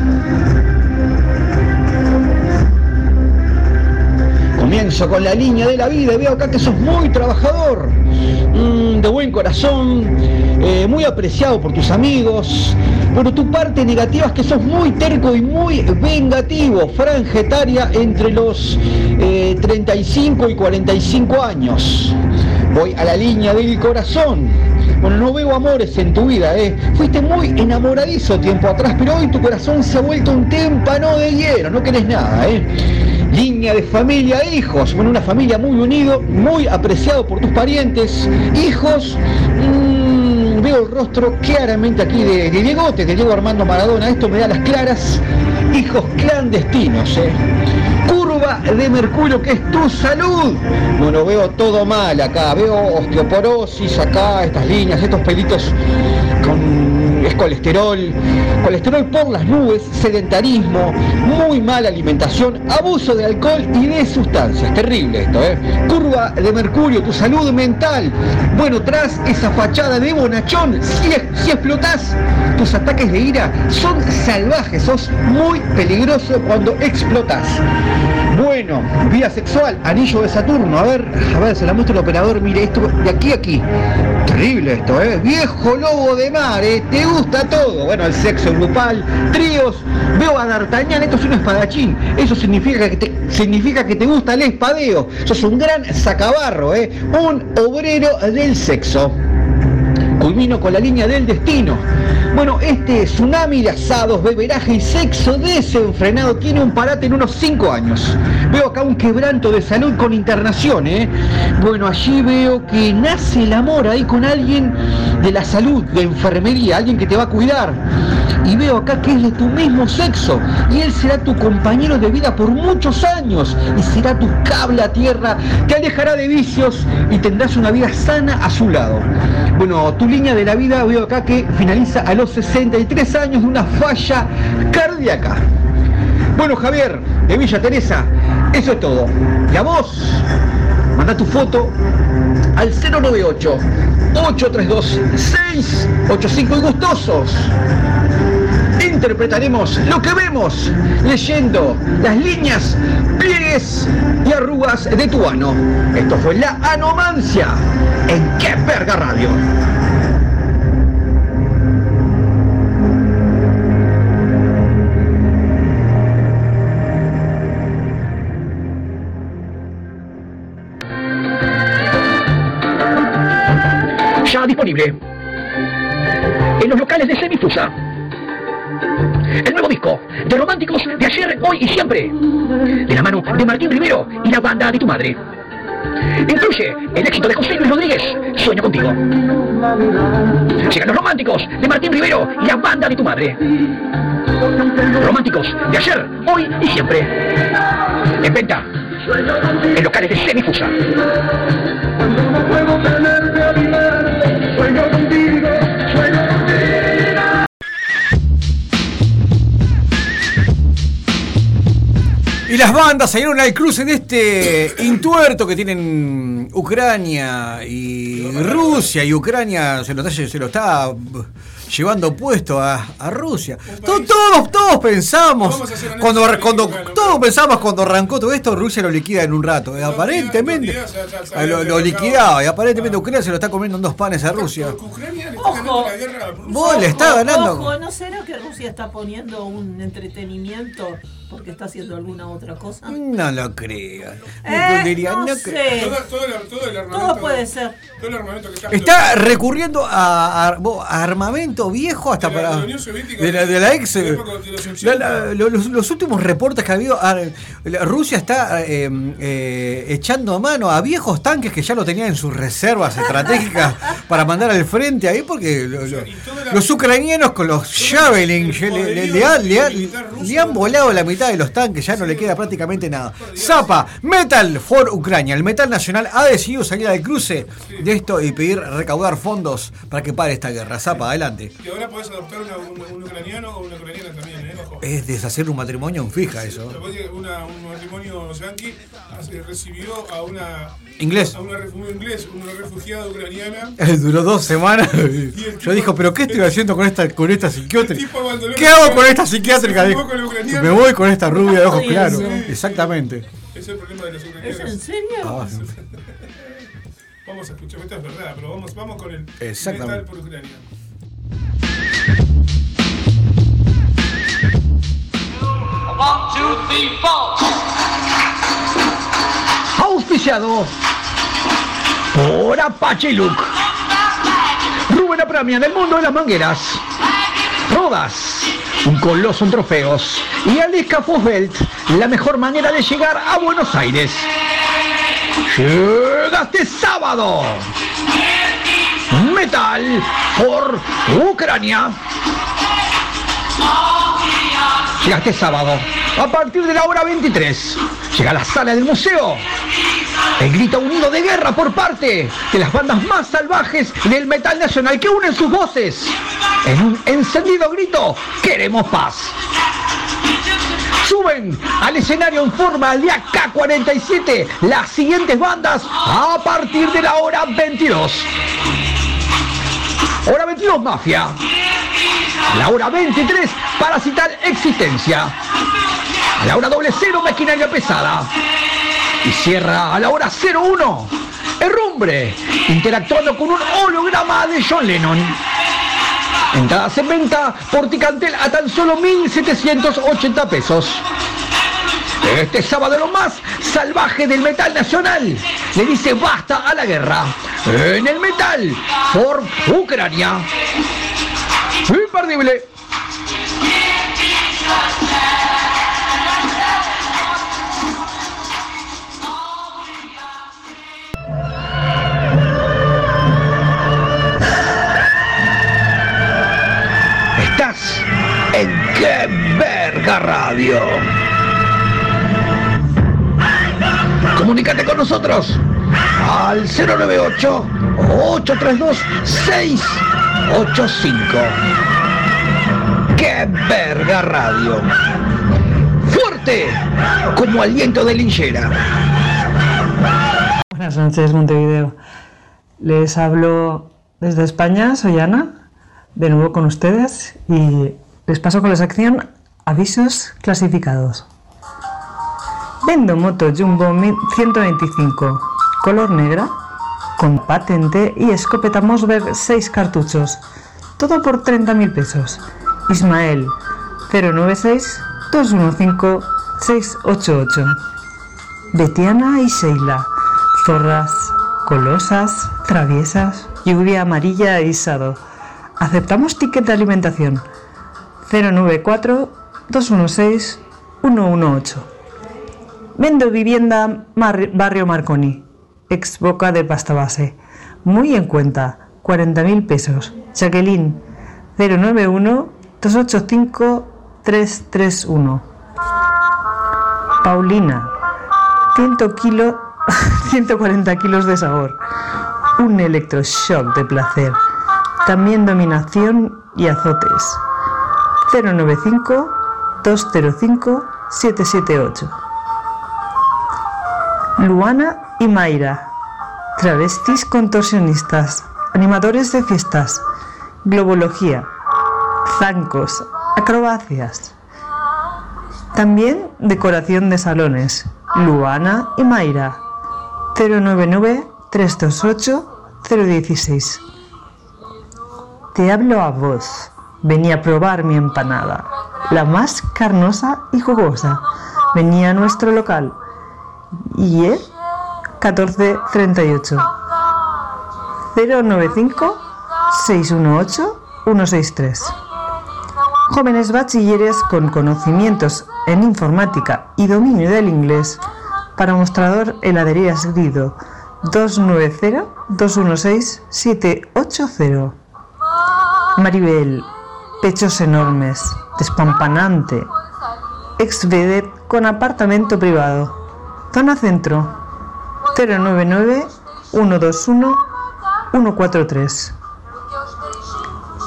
Comienzo con la línea de la vida y veo acá que sos muy trabajador, mm, de buen corazón, eh, muy apreciado por tus amigos, pero tu parte negativa es que sos muy terco y muy vengativo, franja etaria entre los eh, 35 y 45 años. Voy a la línea del corazón. Bueno, no veo amores en tu vida, ¿eh? Fuiste muy enamoradizo tiempo atrás, pero hoy tu corazón se ha vuelto un témpano de hielo, no querés nada, ¿eh? Línea de familia hijos. Bueno, una familia muy unido, muy apreciado por tus parientes. Hijos, mmm, veo el rostro claramente aquí de, de Diegote, de Diego Armando Maradona. Esto me da las claras. Hijos clandestinos, ¿eh? De mercurio, que es tu salud. Bueno, veo todo mal acá. Veo osteoporosis acá, estas líneas, estos pelitos con es colesterol, colesterol por las nubes, sedentarismo, muy mala alimentación, abuso de alcohol y de sustancias. Terrible esto, ¿eh? Curva de mercurio, tu salud mental. Bueno, tras esa fachada de bonachón, si, si explotás, tus ataques de ira son salvajes, sos muy peligroso cuando explotas. Bueno, vía sexual, anillo de Saturno. A ver, a ver, se la muestra el operador. Mire, esto de aquí a aquí. Terrible esto, ¿eh? Viejo lobo de mar, ¿eh? Gusta todo. Bueno, el sexo grupal, tríos. Veo a D'Artagnan, esto es un espadachín. Eso significa que te, significa que te gusta el espadeo. Sos un gran sacabarro, ¿eh? Un obrero del sexo. Culmino con la línea del destino. Bueno, este tsunami de asados, beberaje y sexo desenfrenado tiene un parate en unos 5 años. Veo acá un quebranto de salud con internación, ¿eh? Bueno, allí veo que nace el amor ahí con alguien de la salud, de enfermería, alguien que te va a cuidar. Y veo acá que es de tu mismo sexo y él será tu compañero de vida por muchos años y será tu cable a tierra, te alejará de vicios y tendrás una vida sana a su lado. Bueno, línea de la vida veo acá que finaliza a los 63 años de una falla cardíaca. Bueno, Javier, de Villa Teresa, eso es todo. Y a vos, manda tu foto al 098 832 685 y gustosos. Interpretaremos lo que vemos leyendo las líneas, pliegues y arrugas de tu ano. Esto fue la anomancia en Qué Verga Radio. Disponible en los locales de Semifusa. El nuevo disco de románticos de ayer, hoy y siempre. De la mano de Martín Rivero y la banda de tu madre. Incluye el éxito de José Luis Rodríguez, Sueño contigo. Llegan los románticos de Martín Rivero y la banda de tu madre. Románticos de ayer, hoy y siempre. En venta en locales de Semifusa. Y las bandas salieron al cruce de este intuerto que tienen Ucrania y Rusia. Y Ucrania se lo está, se lo está llevando puesto a, a Rusia. To- Todos, todos pensamos, cuando, cuando todos pensamos cuando arrancó todo esto, Rusia lo liquida en un rato. Y aparentemente lo, lo liquidaba y aparentemente Ucrania se lo está comiendo en dos panes a Rusia. Ucrania le está. Vos le Ojo, ganando. Ojo, ¿no será que Rusia está poniendo un entretenimiento porque está haciendo alguna otra cosa? No lo creo. Eh, Diría, no no sé. creo. Todo, todo el, todo el armamento. Todo puede ser. Todo el armamento que está. Está recurriendo a, a- bo- a armamento viejo hasta De la- para. de la Unión Soviética, de la, de la ex. la los la- 80. la- lo- los, los últimos reportes que ha habido. ah, la- Rusia está eh, eh, echando mano a viejos tanques que ya lo tenían en sus reservas estratégicas para mandar al frente ahí, porque lo- lo- los ucranianos con los Javelin le, le- le han- le han- le han volado la mitad de los tanques, ya no le queda prácticamente nada. Zapa, Metal for Ucrania. El Metal Nacional ha decidido salir al cruce de esto y pedir recaudar fondos para que pare esta guerra. Zapa, adelante. Y ahora podés adoptar una- un, un ucraniano o una ucraniana también, ¿eh? Ojo. Es deshacer un matrimonio en fija eso. Una- un matrimonio yanqui recibió a una. Inglés. A una, un inglés, una refugiada ucraniana. Duró dos semanas. Yo dijo, pero ¿qué estoy haciendo con esta, con esta psiquiátrica? tipo ¿Qué hago con esta psiquiátrica? me voy con esta rubia de ojos claros. Exactamente. Es el problema de los ¿Es ucranianos. en serio? Ah, Vamos a escuchar, esto es verdad, pero vamos, vamos con el Exactamente. metal por Ucrania. Auspiciado por Apache Look. Rubén Apramia del mundo de las mangueras. Rodas, coloso en trofeos. Y Aleska Fosbelt, la mejor manera de llegar a Buenos Aires. Llega este sábado. Metal por Ucrania. Llega este sábado, a partir de la hora 23. Llega a la sala del museo. El grito unido de guerra por parte de las bandas más salvajes del metal nacional que unen sus voces. En un encendido grito, queremos paz. Suben al escenario en forma de AK-47 las siguientes bandas a partir de la hora 22. Hora 22 Mafia. La hora 23 Parasital Existencia. A la hora doble cero Maquinaria Pesada. Y cierra a la hora 01 Herrumbre, interactuando con un holograma de John Lennon. Entradas en venta por Ticantel a tan solo 1.780 pesos. Este sábado lo más salvaje del metal nacional le dice basta a la guerra. En el metal por Ucrania. Imperdible. Qué Verga Radio. Comunícate con nosotros al 098-832-685. ¡Qué verga radio! ¡Fuerte! Como aliento de linchera. Buenas noches, Montevideo. Les hablo desde España, soy Ana, de nuevo con ustedes y les paso con la sección Avisos clasificados. Vendo moto Jumbo 125, color negra, con patente y escopeta Mosberg 6 cartuchos, todo por 30.000 pesos. Ismael 096 215 688. Betiana y Sheila, zorras, colosas, traviesas, lluvia amarilla e Isado. Aceptamos ticket de alimentación 094 216 118. Vendo vivienda Mar- Barrio Marconi, ex boca de pasta base. Muy en cuenta, 40.000 pesos. Jacqueline 091 285 331. Paulina 100 kilo, 140 kilos de sabor. Un electroshock de placer. También dominación y azotes. 095 205 778. Luana y Mayra. Travestis contorsionistas. Animadores de fiestas. Globología. zancos, acrobacias. También decoración de salones. Luana y Mayra. 099-328-016. Te hablo a vos. Venía a probar mi empanada, la más carnosa y jugosa. Venía a nuestro local. Es 1438. 095 618 163. Jóvenes bachilleres con conocimientos en informática y dominio del inglés para mostrador heladerías Grido 290-216-780. Maribel, pechos enormes, despampanante, ex vedette con apartamento privado. Zona Centro 099-121-143.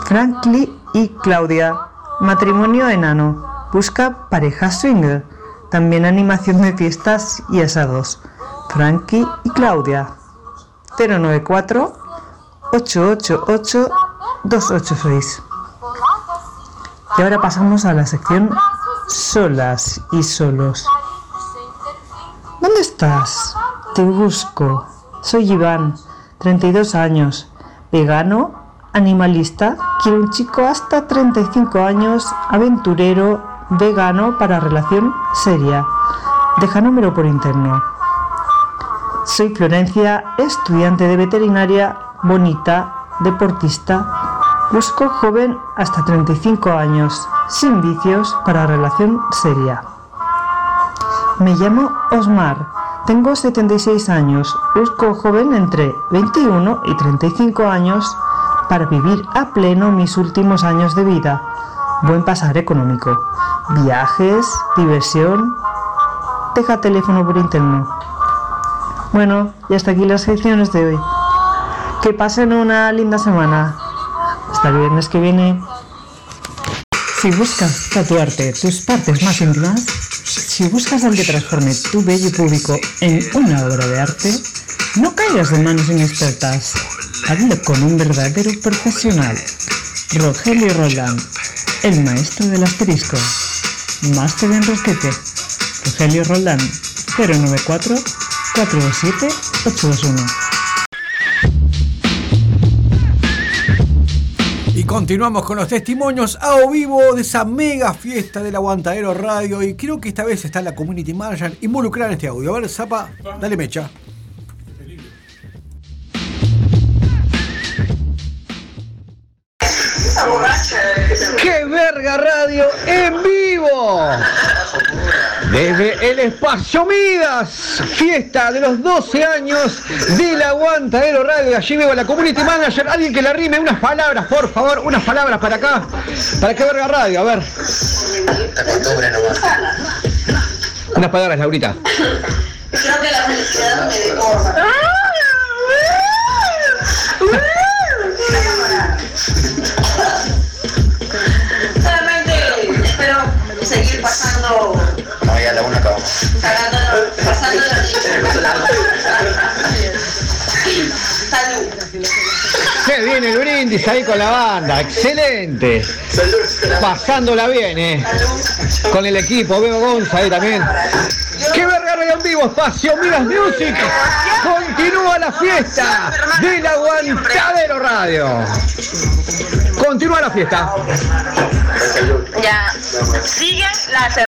Franklin y Claudia, matrimonio enano, busca pareja swinger, también animación de fiestas y asados. Frankie y Claudia, 094 888 286. Y ahora pasamos a la sección solas y solos. ¿Dónde estás? Te busco. Soy Iván, 32 años, vegano, animalista, quiero un chico hasta 35 años, aventurero, vegano para relación seria. Deja número por interno. Soy Florencia, estudiante de veterinaria, bonita, deportista. Busco joven hasta 35 años, sin vicios para relación seria. Me llamo Osmar, tengo 76 años, busco joven entre 21 y 35 años para vivir a pleno mis últimos años de vida. Buen pasar económico. Viajes, diversión. Deja teléfono por interno. Bueno, y hasta aquí las secciones de hoy. Que pasen una linda semana. Hasta el viernes que viene. Si buscas tatuarte tus partes más íntimas, si buscas al que transforme tu bello público en una obra de arte, no caigas en manos inexpertas. Hazlo con un verdadero profesional. Rogelio Roldán, el maestro del asterisco. Máster en rosquete. Rogelio Roldán, 094 427 821. Continuamos con los testimonios a vivo de esa mega fiesta del Aguantadero Radio. Y creo que esta vez está la community manager involucrada en este audio. A ver, Zapa, dale mecha. ¡Qué verga radio en vivo! Desde el espacio Midas, fiesta de los 12 años del Aguantadero Radio. Allí veo a la community manager, alguien que le rime unas palabras, por favor, unas palabras para acá, para que verga radio, a ver. Unas palabras, Laurita. Creo que la felicidad me deforma. Seguir pasando, No, ya la una acabamos. pasando Salud. Qué bien el brindis ahí con la banda, excelente. Pasándola bien, eh. Con el equipo, veo Gonza ahí también. ¡Qué verga radio en vivo! Espacio Miras Music. Continúa la fiesta del Aguantadero Radio. Continúa la fiesta. Ya. Sigue la cer-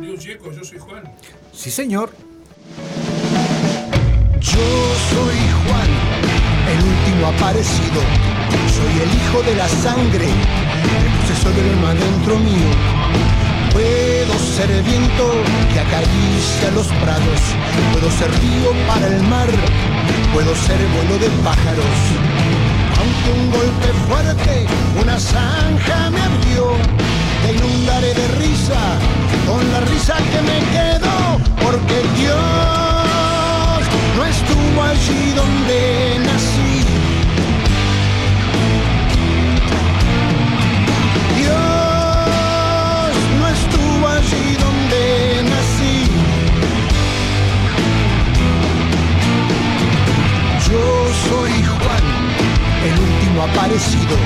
Dios Yeco, yo soy Juan. Sí, señor. Yo soy Juan, el último aparecido. Soy el hijo de la sangre, el sucesor del alma dentro mío. Puedo ser viento que acaricia los prados. Puedo ser río para el mar. Puedo ser vuelo de pájaros. Aunque un golpe fuerte, una zanja me abrió. Te inundaré de risa, con la risa que me quedo, porque Dios no estuvo allí donde nací. Dios no estuvo allí donde nací. Yo soy Juan, el último aparecido.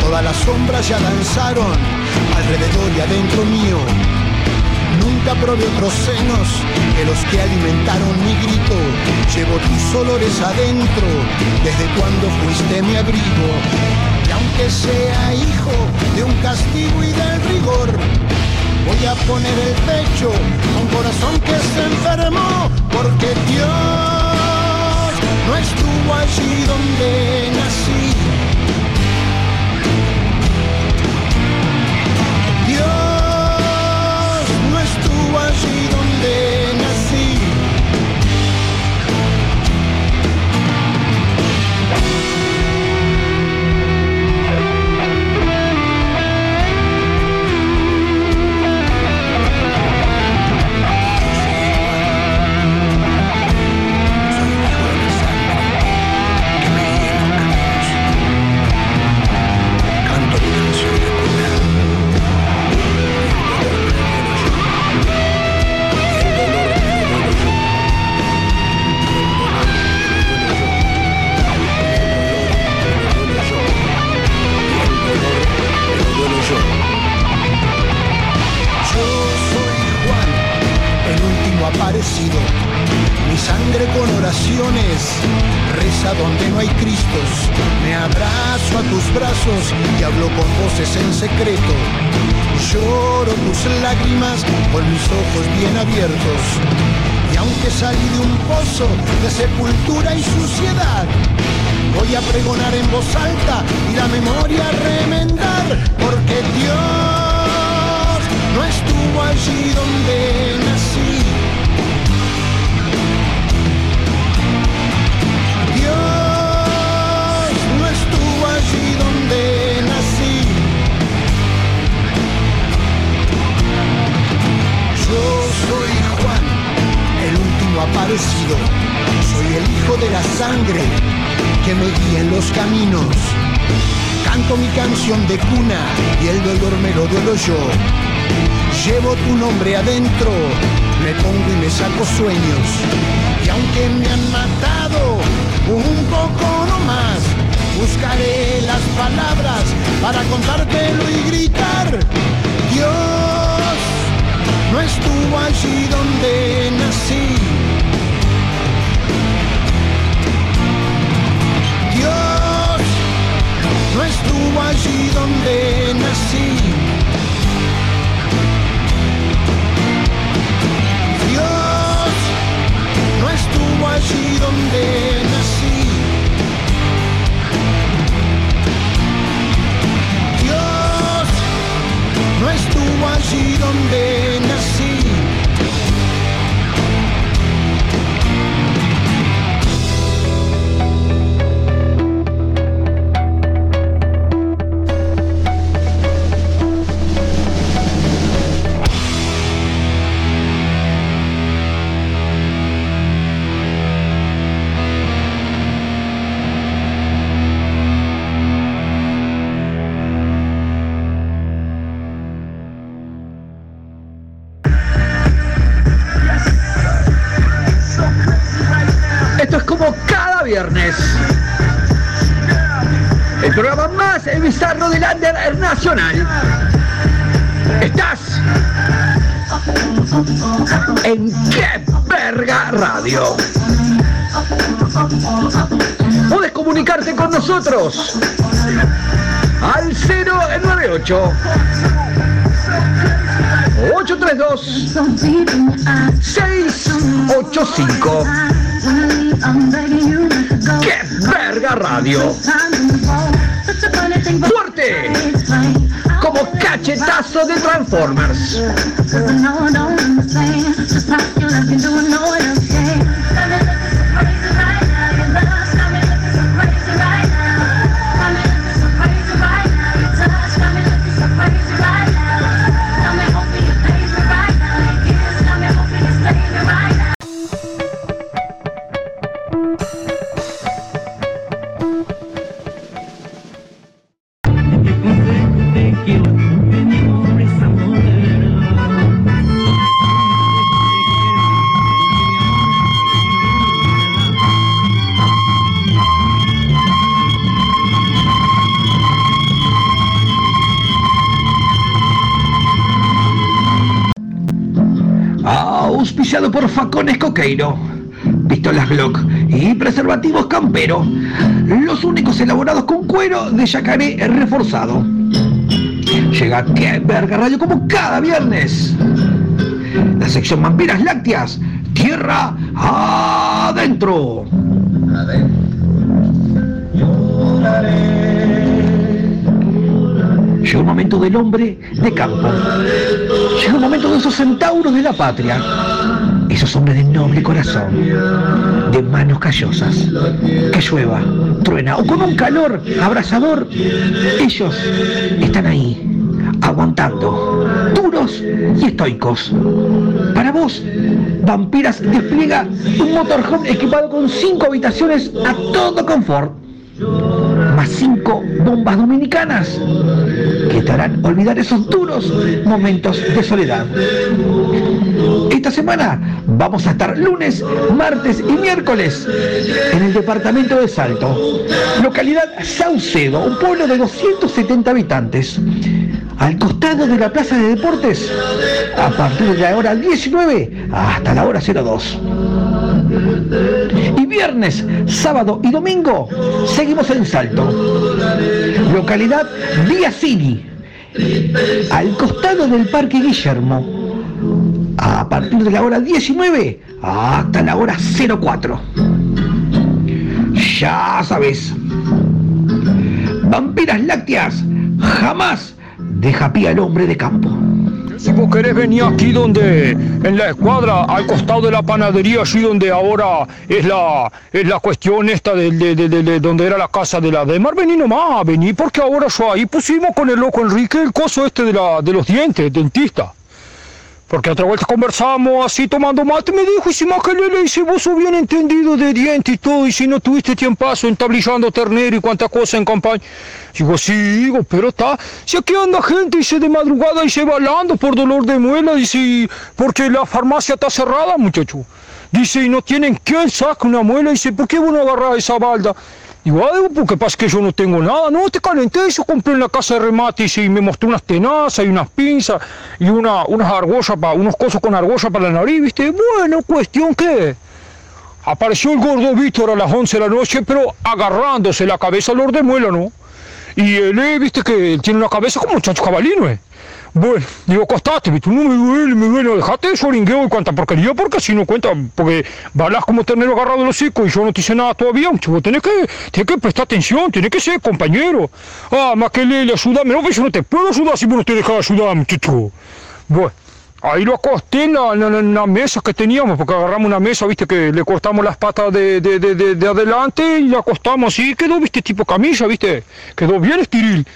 Todas las sombras ya danzaron alrededor y adentro mío Probé otros senos que los que alimentaron mi grito. Llevo tus olores adentro desde cuando fuiste mi abrigo. Y aunque sea hijo de un castigo y del rigor, voy a poner el pecho a un corazón que se enfermó. Porque Dios no estuvo allí donde Mi sangre con oraciones reza donde no hay Cristos. Me abrazo a tus brazos y hablo con voces en secreto. Lloro tus lágrimas con mis ojos bien abiertos. Y aunque salí de un pozo de sepultura y suciedad, voy a pregonar en voz alta y la memoria remendar, porque Dios no estuvo allí donde nací. Aparecido. Soy el hijo de la sangre que me guía en los caminos. Canto mi canción de cuna y el dolor me lo duelo yo. Llevo tu nombre adentro, me pongo y me saco sueños. Y aunque me han matado un poco no más, buscaré las palabras para contártelo y gritar. Dios no estuvo allí donde nací. No estuvo allí donde nací. Dios no estuvo allí donde nací. Dios no estuvo allí donde nací. Más bizarro del Under Nacional. Estás en qué verga radio. Puedes comunicarte con nosotros al 098 832 685 ¡Qué verga radio! ¡Fuerte! Como cachetazo de Transformers. Coqueiro, pistolas Glock y preservativos Campero, los únicos elaborados con cuero de yacaré reforzado. Llega que verga radio como cada viernes. La sección Vampiras Lácteas, tierra adentro. Llega un momento del hombre de campo. Llega un momento de esos centauros de la patria. Esos hombres de noble corazón, de manos callosas. Que llueva, truena o con un calor abrasador, ellos están ahí, aguantando, duros y estoicos. Para vos, Vampiras despliega un motorhome equipado con cinco habitaciones a todo confort más cinco bombas dominicanas que te harán olvidar esos duros momentos de soledad. Esta semana vamos a estar lunes, martes y miércoles en el departamento de Salto, localidad Saucedo, un pueblo de 270 habitantes. Al costado de la plaza de deportes, a partir de la hora 19 hasta la hora 02. Y viernes, sábado y domingo seguimos en Salto. Localidad Vía Cini. Al costado del Parque Guillermo. A partir de la hora 19 hasta la hora 04. Ya sabes. Vampiras lácteas jamás deja pie al hombre de campo. Si vos querés venir aquí donde, en la escuadra, al costado de la panadería, allí donde ahora es la, es la cuestión esta de, de- de- de- de donde era la casa de la Demar, vení nomás, vení, porque ahora yo ahí pusimos con el loco Enrique el coso este de, la, de los dientes, dentista. Porque otra vuelta conversamos así tomando mate, me dijo, y si más que le dice, vos sos bien entendido de dientes y todo, y si no tuviste tiempazo entablillando ternero y cuánta cosa en campaña. Digo, sí, digo, pero está, si aquí anda gente, dice, de madrugada, y se balando por dolor de muela, dice, y porque la farmacia está cerrada, muchacho. Dice, y no tienen quien saque una muela, dice, ¿por qué vos no agarrás esa balda? Digo, ah, porque pasa que yo no tengo nada, no, te calenté, yo compré en la casa de remates y me mostró unas tenazas y unas pinzas y una, unas argollas, pa- unos cosos con argolla para la nariz, ¿viste? Bueno, cuestión que apareció el gordo Víctor a las 11 de la noche, pero agarrándose la cabeza al de muela, ¿no? Y él, viste que tiene una cabeza como un chacho cabalino, ¿eh? Bueno, digo, acostate, viste, no me duele, me duele, dejate de soringueo y cuanta porquería, porque si no cuenta, porque balas como ternero agarrado de los hocico y yo no te hice nada todavía, muchacho, tenés que, tenés que prestar atención, tenés que ser compañero. Ah, más que le, ayúdame, no, pues yo no te puedo ayudar si vos no te dejas ayudar, muchacho. Bueno, ahí lo acosté en la, mesa que teníamos, porque agarramos una mesa, viste, que le cortamos las patas de, de, de- de adelante y la acostamos así, quedó, viste, tipo camisa, viste, quedó bien estiril.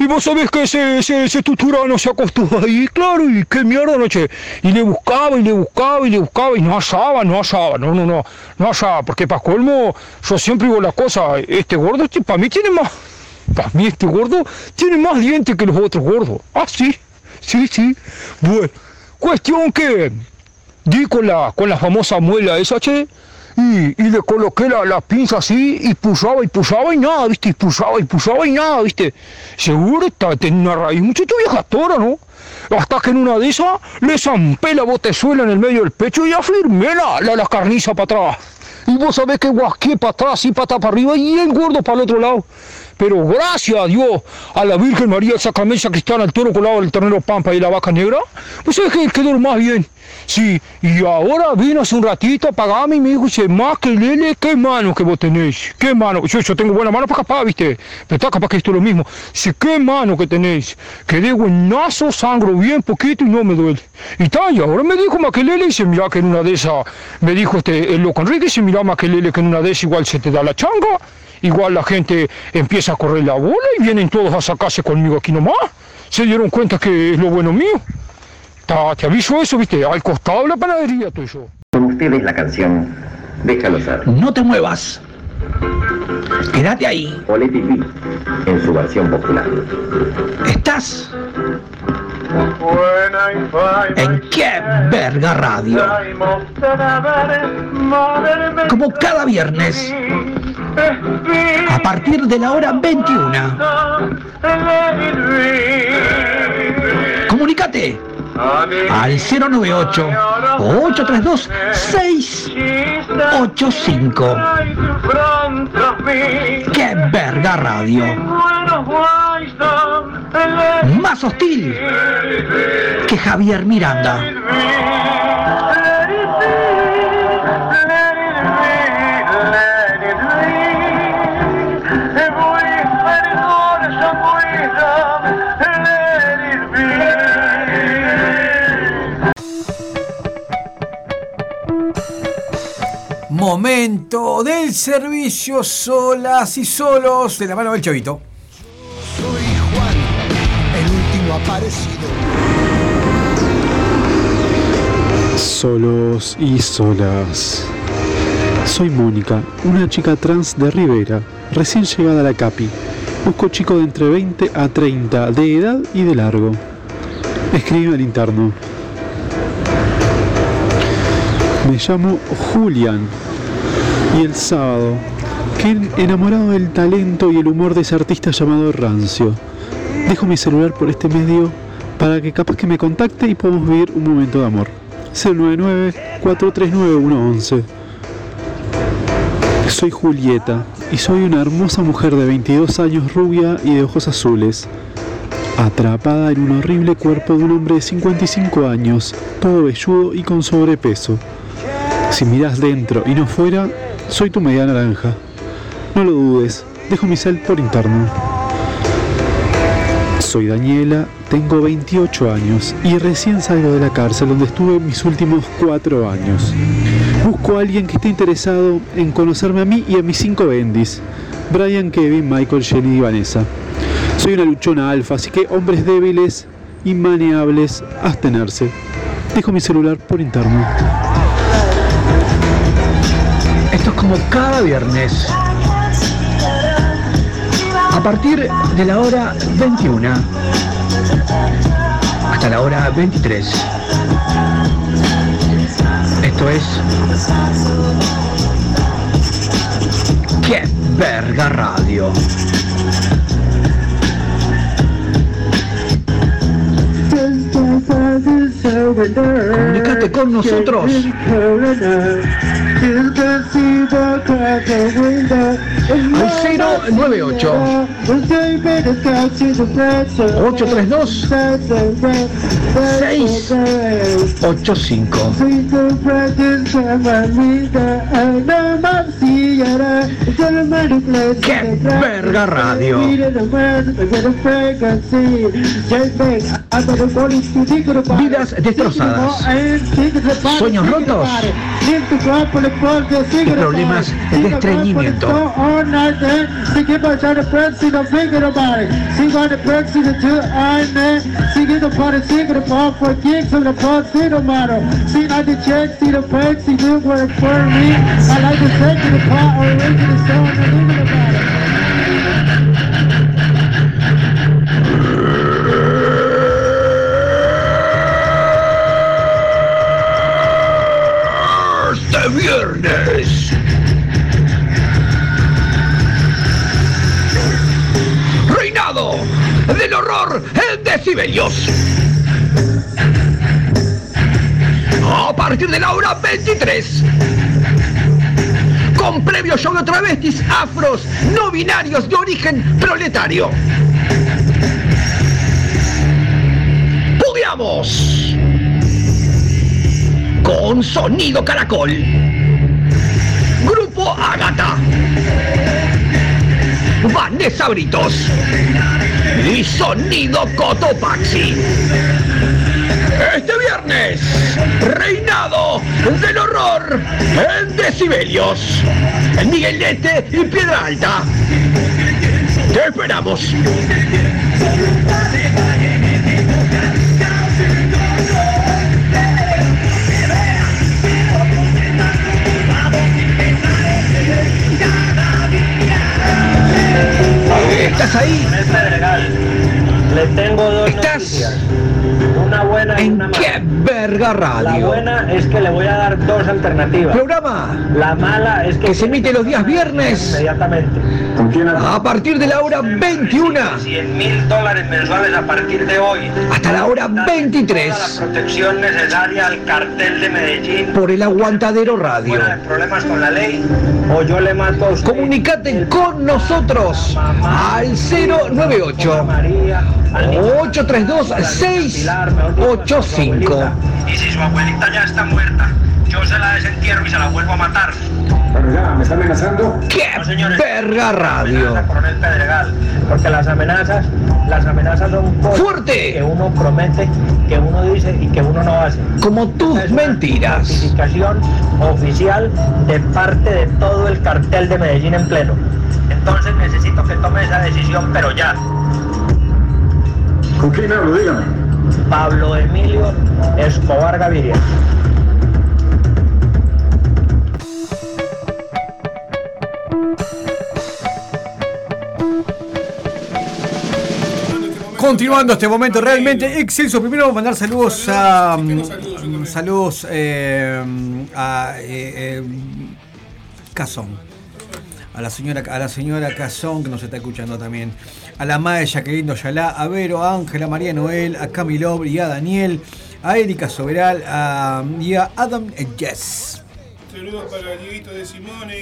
Y vos sabés que ese, ese, ese tuturano se acostó ahí, claro, y qué mierda noche. Y le buscaba, y le buscaba, y le buscaba, y no hallaba, no hallaba, no, no, no, no hallaba, porque para colmo, yo siempre digo la cosa, este gordo, para mí tiene más, para mí este gordo tiene más dientes que los otros gordos. Ah, sí, sí, sí. Bueno, cuestión que di con la, con la famosa muela esa, che, y, y le coloqué la, la pinza así y pulsaba y pulsaba y nada, viste, y pulsaba y pulsaba y nada, viste. Seguro está, tenía una raíz, muchacho vieja tora, ¿no? Hasta que en una de esas le zampé la botezuela en el medio del pecho y afirmé la, la, la carniza para atrás. Y vos sabés que guasqué para atrás y pata para arriba y el gordo para el otro lado. Pero gracias a Dios, a la Virgen María, el Sacramento Cristiana, el toro colado, el ternero pampa y la vaca negra, pues sabes que quedó más bien. Sí, y ahora vino hace un ratito a pagarme y me dijo, dice, más que Lele, qué mano que vos tenés, qué mano. Yo, yo tengo buena mano para capaz, viste, pero está capaz que esto es lo mismo. Dice, qué mano que tenéis, quedé buenazo, sangro bien poquito y no me duele. Y está, y ahora me dijo Maquelele, dice, mira que en una de esas, me dijo este, el loco Enrique, dice, mira Maquelele que en una de esas igual se te da la changa, igual la gente empieza a correr la bola y vienen todos a sacarse conmigo aquí nomás. Se dieron cuenta que es lo bueno mío. Ta- te aviso eso, viste, al costado de la panadería estoy yo. Con ustedes la canción Déjalo ser. No te muevas. Quédate ahí. Beat, en su versión popular. Estás en qué verga radio. Como cada viernes. A partir de la hora 21. Comunicate al 098 832 685. ¡Qué verga radio! Más hostil que Javier Miranda. Momento del servicio solas y solos de la mano del chavito. Soy Juan, el último aparecido. Solos y solas. Soy Mónica, una chica trans de Rivera, recién llegada a la CAPI. Busco chico de entre 20 a 30, de edad y de largo. Escribe al interno. Me llamo Julián. Y el sábado, que enamorado del talento y el humor de ese artista llamado Rancio. Dejo mi celular por este medio para que capaz que me contacte y podamos vivir un momento de amor. 099-439-111. Soy Julieta y soy una hermosa mujer de 22 años rubia y de ojos azules, atrapada en un horrible cuerpo de un hombre de 55 años, todo velludo y con sobrepeso. Si miras dentro y no fuera, soy tu media naranja. No lo dudes, dejo mi cel por interno. Soy Daniela, tengo 28 años y recién salgo de la cárcel donde estuve mis últimos 4 años. Busco a alguien que esté interesado en conocerme a mí y a mis 5 bendis. Brian, Kevin, Michael, Jenny y Vanessa. Soy una luchona alfa, así que hombres débiles, inmaneables, abstenerse. Dejo mi celular por interno. Es como cada viernes. A partir de la hora 21 hasta la hora 23. Esto es. ¡Qué verga radio! Comunicate con nosotros. Al 098 832 685 ¡Qué verga radio! Vidas destrozadas, sueños rotos problemas de estreñimiento. A partir de la hora 23. Con previo show de travestis afros no binarios de origen proletario. ¡Pudiamos! Con sonido caracol. Grupo Agata. Vanessa Britos. Y sonido Cotopaxi. Este viernes, reinado del horror en decibelios. En Miguelete y Piedra Alta. Te esperamos. ¿Estás ahí? Le tengo dos ¿Estás noticias. Una buena y en una mala. Qué ¡Qué verga La radio! buena es que le voy a dar dos alternativas. Programa La mala es que, que se emite los días viernes inmediatamente. a partir de la hora 21 100 mil dólares mensuales a partir de hoy. hasta la hora Toda la 23 protección necesaria al cartel de Medellín. por el Aguantadero Radio. Problemas con la ley. O yo le mato a usted. Comunicate con nosotros al 098 María, al niño, 832 685. Y si su abuelita ya está muerta, yo se la desentierro y se la vuelvo a matar. Pero ya, ¿me está amenazando? ¡Qué No, señores. radio! Coronel Pedregal, porque las amenazas, las amenazas son ¡Fuerte! que uno promete, que uno dice y que uno no hace. Como tus Es mentiras. notificación oficial de parte de todo el cartel de Medellín en pleno. Entonces necesito que tome esa decisión, pero ya. ¿Con quién hablo? Dígame. Pablo Emilio Escobar Gaviria. Continuando este momento realmente excelso. Primero vamos a mandar saludos a. mm, Saludos eh, a. eh, eh, Cazón. A la señora, a la señora Cazón que nos está escuchando también. A la madre Jacqueline Doyalá, a Vero, a Ángela, a María Noel, a Camilo y a Daniel, a Erika Soberal a, y a Adam Jess. Saludos para Dieguito de Simone,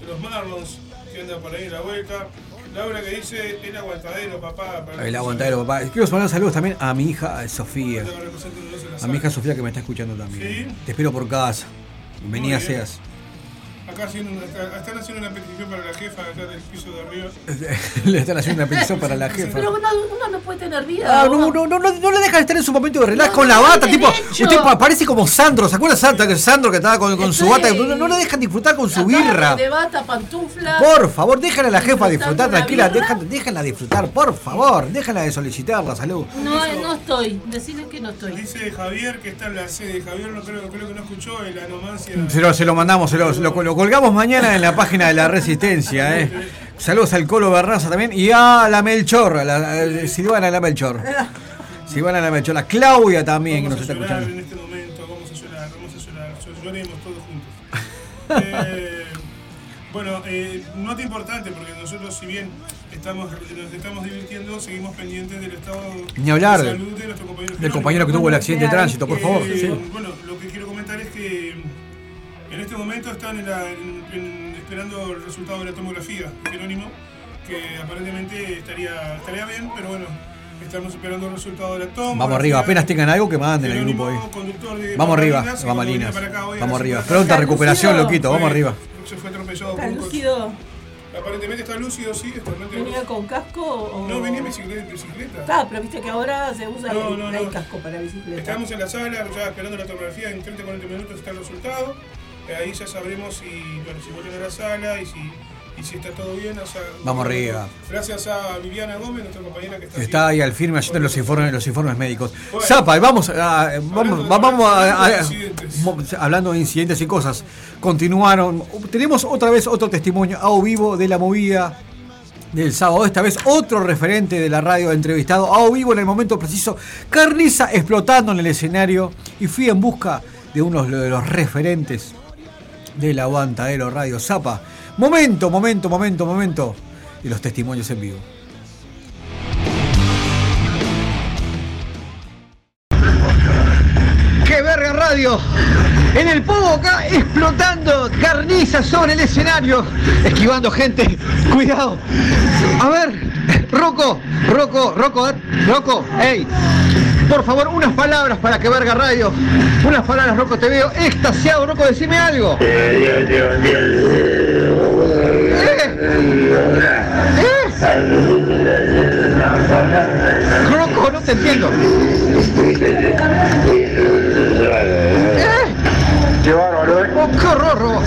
de los Marlons, que anda por ahí en la vuelta. Laura que dice, el aguantadero, papá. Para El aguantadero, papá. Quiero mandar saludos también a mi hija Sofía. A mi hija Sofía que me está escuchando también. ¿Sí? Te espero por casa. Bien. seas. Acá haciendo una- están haciendo una petición para la jefa acá del piso de arriba. Le están haciendo una petición para la jefa. Pero uno, uno no puede tener vida. Ah, no, no, no, no, no le deja de estar en su momento de relax con la bata, tipo, derecho. usted pa- parece como Sandro, ¿se acuerda Sandro, que Sandro que estaba con, con su bata? No, no le dejan disfrutar con su birra. De bata, pantufla. Por favor, déjala a la jefa disfrutar, la tranquila, dejan- déjala disfrutar, por favor, déjala de solicitar la salud. No, no estoy. Decirles que no estoy. Dice Javier que está en la sede. Javier no creo, creo que no escuchó el anomancia. Se lo, se lo mandamos, se lo, lo- lo colgamos mañana en la página de la Resistencia. Eh. Saludos al Colo Barraza también y a la Melchor, a la, a Silvana la Melchor. Silvana la Melchor, la Claudia también que nos Vamos está a llorar escuchando. en este momento, vamos a llorar, vamos a llorar, Llor- lloremos todos juntos. Eh, bueno, eh, nota importante porque nosotros si bien estamos, nos estamos divirtiendo, seguimos pendientes del estado Ni hablar de salud de nuestro compañero. del compañero que tuvo el accidente de tránsito, por favor. Eh, sí. Bueno, lo que quiero comentar es que en este momento están en la- en- en- esperando el resultado de la tomografía de Jerónimo, que aparentemente estaría, estaría bien, pero bueno, estamos esperando el resultado de la tomografía. Vamos arriba, apenas tengan algo que manden al grupo ahí. conductor de Vamos arriba, Vamos arriba. Pronta recuperación, loquito, vamos arriba. Se fue atropellado ¿Está por un coche. lúcido? Aparentemente está lúcido, sí. Está ¿Venía con casco o.? No, venía en bicicleta. bicicleta. Ah, pero viste que ahora se usa No, el, no, hay no. casco para bicicleta. Estamos en la sala, ya esperando la tomografía. En 30-40 minutos está el resultado. Eh, ahí ya sabremos si, bueno, si vuelven a la sala y si, y si está todo bien. o sea, Vamos arriba. Gracias a Viviana Gómez, nuestra compañera que está, Está ahí al firme haciendo los informes, los informes médicos. Zapa, y vamos, a, vamos, vamos a- a- mo- hablando de incidentes y cosas. Continuaron. Tenemos otra vez otro testimonio a vivo de la movida del sábado. Esta vez otro referente de la radio entrevistado a vivo en el momento preciso. Carniza explotando en el escenario. Y fui en busca de uno de los referentes del aguantadero Radio Zapa. Momento, momento, momento, momento de los testimonios en vivo. ¡Qué verga radio! En el pogo acá explotando carniza sobre el escenario, esquivando gente. Cuidado. A ver, Rocco, Rocco, Rocco, eh, Rocco, hey. Por favor, unas palabras para que verga radio. Unas palabras, Rocco, te veo extasiado, Rocco, decime algo. ¿Eh? ¿Eh? Rocco, no te entiendo. ¿Eh? Qué bárbaro, ¿eh? ¡Oh, qué horror!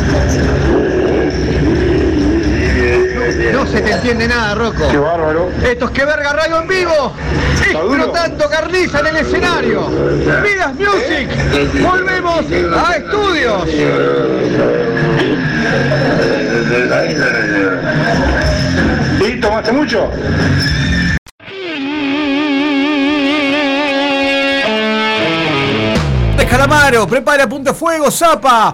No, se te entiende nada, Rocco. Qué bárbaro. Esto es que verga radio en vivo. Explotando carniza en el escenario. Midas Music. Volvemos a estudios. ¿Y tomaste mucho? Calamaro, prepara punto de fuego, zapa.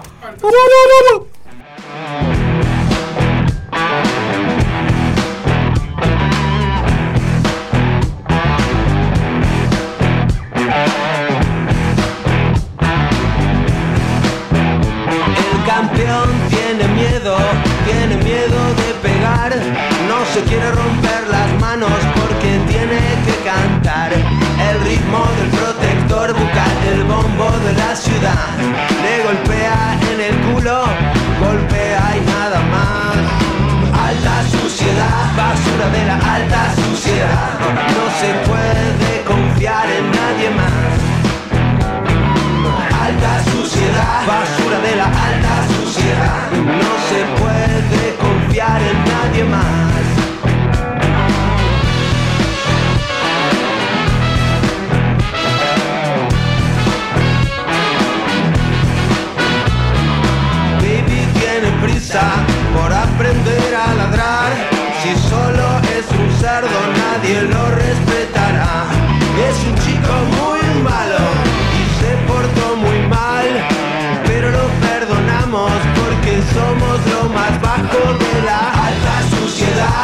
El campeón tiene miedo, tiene miedo de pegar. No se quiere romper las manos porque tiene que cantar. El ritmo del la ciudad. Le golpea en el culo, golpea y nada más. Alta suciedad, basura de la alta suciedad. No se puede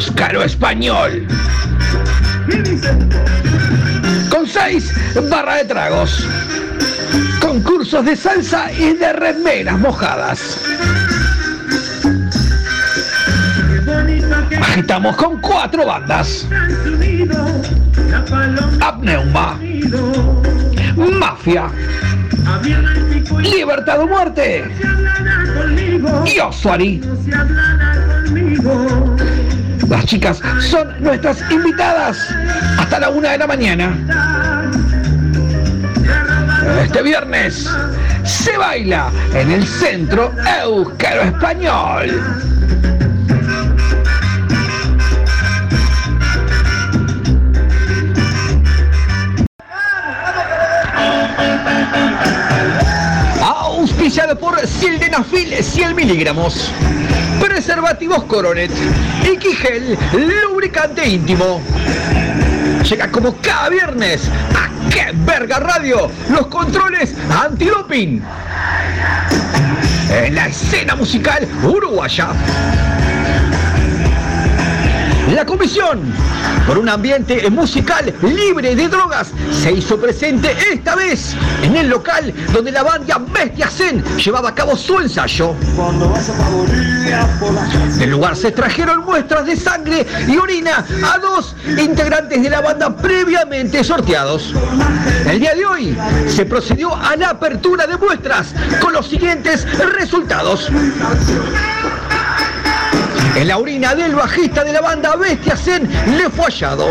Euskaro Español con seis barras de tragos, concursos de salsa y de remeras mojadas. Estamos con cuatro bandas. Apneuma. Mafia. Libertad o muerte. Y Osuari. Las chicas son nuestras invitadas hasta la una de la mañana. Este viernes se baila en el Centro Euskero Español. Auspiciado por Sildenafil 100 miligramos. Preservativos Coronet. X-Gel lubricante íntimo. Llega como cada viernes a ¡Qué verga radio! Los controles antidoping. En la escena musical uruguaya. La comisión por un ambiente musical libre de drogas se hizo presente esta vez en el local donde la banda Bestia Zen llevaba a cabo su ensayo. Del lugar se extrajeron muestras de sangre y orina a dos integrantes de la banda previamente sorteados. El día de hoy se procedió a la apertura de muestras con los siguientes resultados. En la orina del bajista de la banda Bestia Zen le fue hallado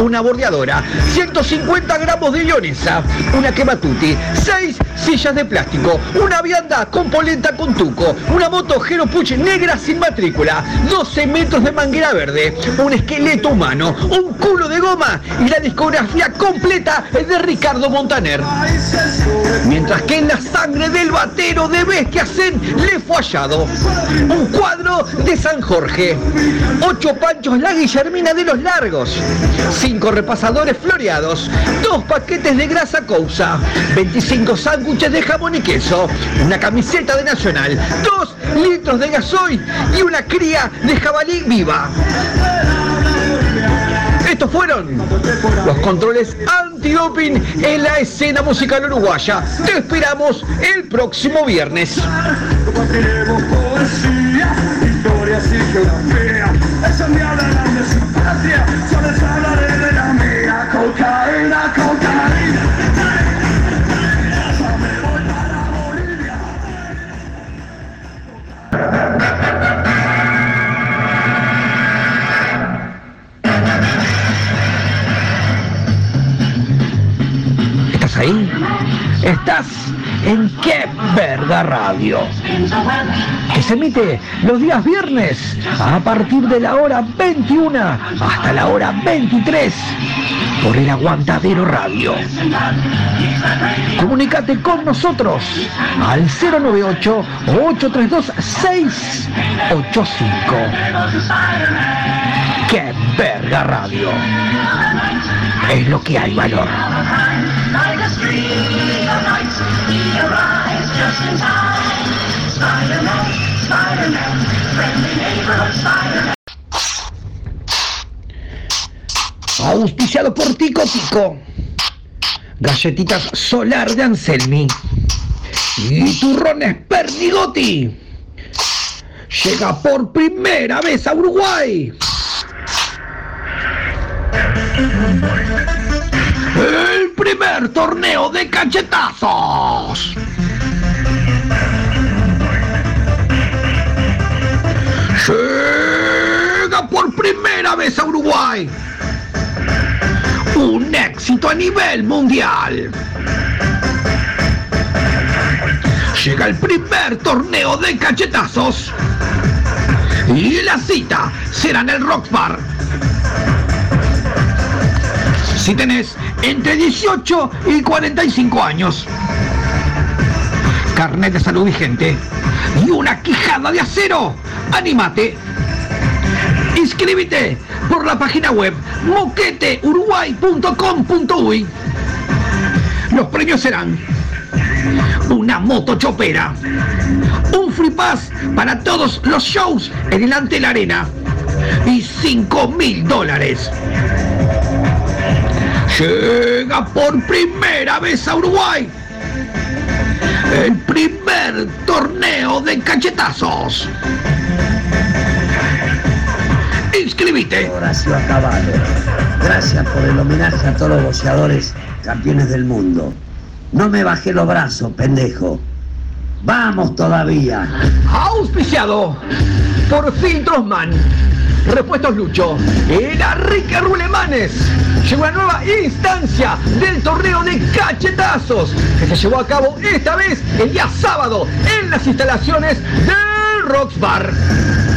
una bordeadora, 150 gramos de lionesa, una quematuti, 6 sillas de plástico, una vianda con polenta con tuco, una moto Hero Puch negra sin matrícula, 12 metros de manguera verde, un esqueleto humano, un culo de goma y la discografía completa de Ricardo Montaner. Mientras que en la sangre del batero de Bestia Zen le fue hallado un cuadro de San Jorge, 8 panchos la Guillermina de los Largos, 5 repasadores floreados, 2 paquetes de grasa cousa, 25 sándwiches de jamón y queso, una camiseta de Nacional, 2 litros de gasoil y una cría de jabalí viva. Estos fueron los controles antidoping en la escena musical uruguaya. Te esperamos el próximo viernes. Compartiremos poesía, historias y geografía. Esa es mi adelante su patria. Yo les hablaré de la mía. Cocaína, cocaína. Ya me voy para Bolivia. ¿Estás ahí? Estás en Qué Verga Radio. Que se emite los días viernes a partir de la hora 21 hasta la hora 23 por el Aguantadero Radio. Comunicate con nosotros al 098-832-685. ¡Qué verga radio! Es lo que hay valor. Auspiciado por Tico Tico. Galletitas Solar de Anselmi. Y turrones Pernigotti. Llega por primera vez a Uruguay. El primer torneo de cachetazos. Llega por primera vez a Uruguay. Un éxito a nivel mundial. Llega el primer torneo de cachetazos. Y la cita será en el Rock Bar. Si tenés entre 18 y 45 años, carnet de salud vigente y una quijada de acero, anímate. Inscríbete por la página web moqueteuruguay.com.uy. Los premios serán una moto chopera, un free pass para todos los shows en el Ante la Arena y 5 mil dólares. Llega por primera vez a Uruguay el primer torneo de cachetazos. inscribite. Horacio Acabado. Gracias por el homenaje a todos los boxeadores campeones del mundo. No me bajé los brazos, pendejo. Vamos todavía. Auspiciado por Filtrosman. Repuestos Lucho. El Enrique Rulemanes. Llegó una nueva instancia del torneo de cachetazos que se llevó a cabo esta vez el día sábado en las instalaciones del Rocks Bar.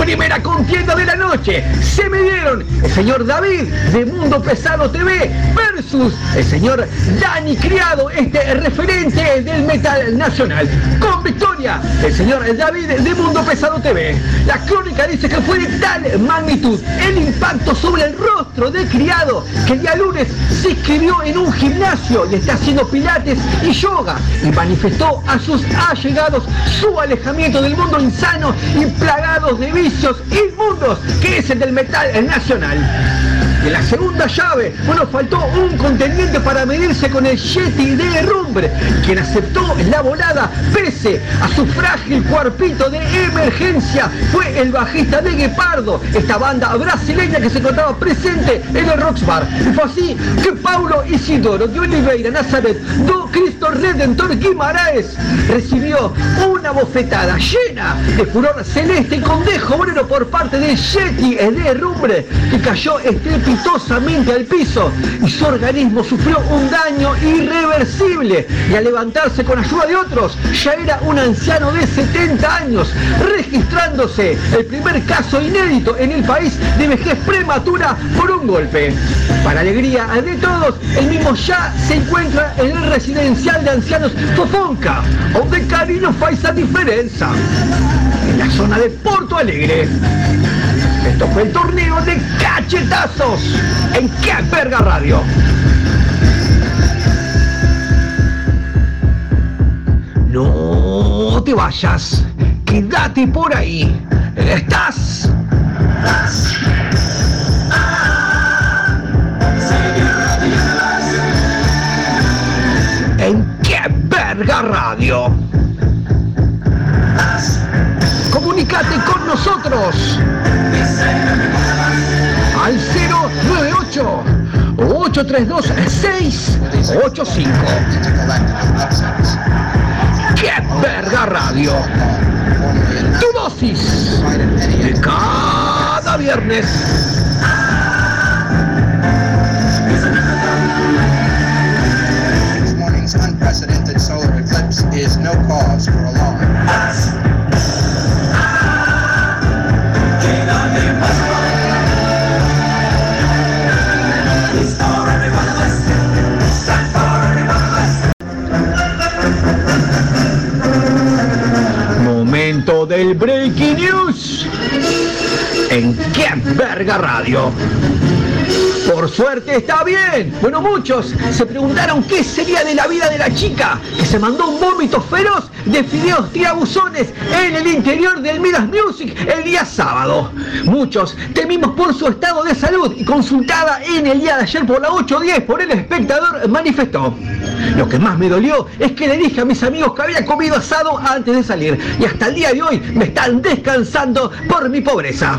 Primera contienda de la noche. Se midieron el señor David de Mundo Pesado TV versus el señor Dani Criado, este referente del metal nacional. Con victoria, el señor David de Mundo Pesado TV. La crónica dice que fue de tal magnitud el impacto sobre el rostro de Criado que el día lunes se inscribió en un gimnasio y está haciendo pilates y yoga y manifestó a sus allegados su alejamiento del mundo insano y plagados de vicios inmundos que es el del metal nacional. En la segunda llave, bueno, faltó un contendiente para medirse con el Yeti de Rumbre, quien aceptó la volada pese a su frágil cuerpito de emergencia. Fue el bajista de Guepardo, esta banda brasileña que se encontraba presente en el Roxbar. Y fue así que Paulo Isidoro de Oliveira Nazaret do Cristo Redentor Guimaraes recibió una bofetada llena de furor celeste y con dejo obrero por parte del Yeti de Rumbre, que cayó estrepitosamente al piso y su organismo sufrió un daño irreversible y al levantarse con ayuda de otros ya era un anciano de 70 años, registrándose el primer caso inédito en el país de vejez prematura por un golpe. Para alegría de todos, el mismo ya se encuentra en el residencial de ancianos Fofonca, donde cariño faz esa diferencia, en la zona de Porto Alegre. Esto fue el torneo de cachetazos en Que Verga Radio. No te vayas, quédate por ahí. Estás. Radio. Comunicate con nosotros al 098 832 685. ¡Qué verga radio! Tu dosis de cada viernes. Is no cause for alarm. Momento del Breaking News en ¡Qué verga radio! Suerte está bien. Bueno, muchos se preguntaron qué sería de la vida de la chica que se mandó un vómito feroz de fideos tirabuzones en el interior del Midas Music el día sábado. Muchos temimos por su estado de salud y consultada en el día de ayer por la 8.10 por el espectador manifestó. Lo que más me dolió es que le dije a mis amigos que había comido asado antes de salir y hasta el día de hoy me están descansando por mi pobreza.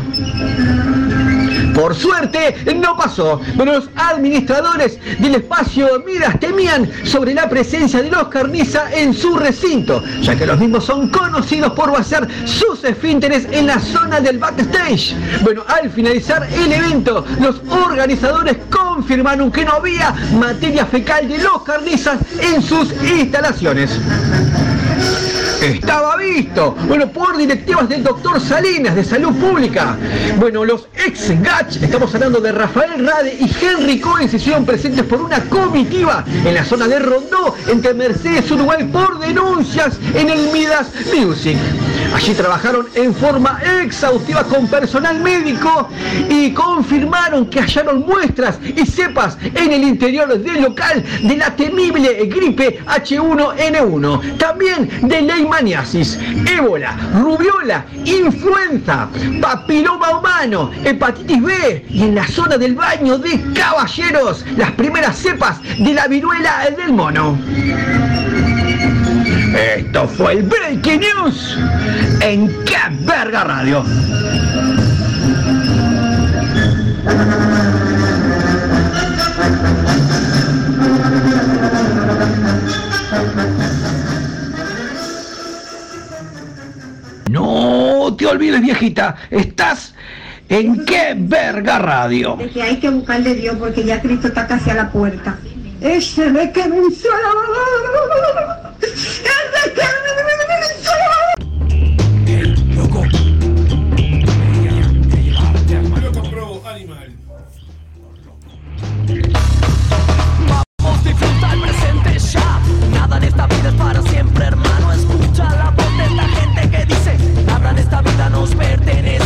Por suerte no pasó. Bueno, los administradores del espacio Midas temían sobre la presencia de los carniza en su recinto, ya que los mismos son conocidos por vaciar sus esfínteres en la zona del backstage. Bueno, al finalizar el evento, los organizadores confirmaron que no había materia fecal de los carnizas en sus instalaciones. Estaba visto, bueno, por directivas del doctor Salinas de Salud Pública. Bueno, los ex GACH, estamos hablando de Rafael Rade y Henry Cohen, se hicieron presentes por una comitiva en la zona de Rondó, entre Mercedes Uruguay, por denuncias en el Midas Music. Allí trabajaron en forma exhaustiva con personal médico y confirmaron que hallaron muestras y cepas en el interior del local de la temible gripe H1N1. También de leishmaniasis, ébola, rubiola, influenza, papiloma humano, hepatitis B y en la zona del baño de caballeros las primeras cepas de la viruela del mono. Esto fue el Breaking News en Qué Verga Radio. No te olvides, viejita, estás en qué verga radio. De que hay que buscarle Dios porque ya Cristo está casi a la puerta. Este de que Venezuela. Es de que El loco. Yo compro animal. Vamos a disfrutar el presente ya. Nada en esta vida es para siempre, hermano. Escucha la voz de la gente que dice: Nada en esta vida nos pertenece.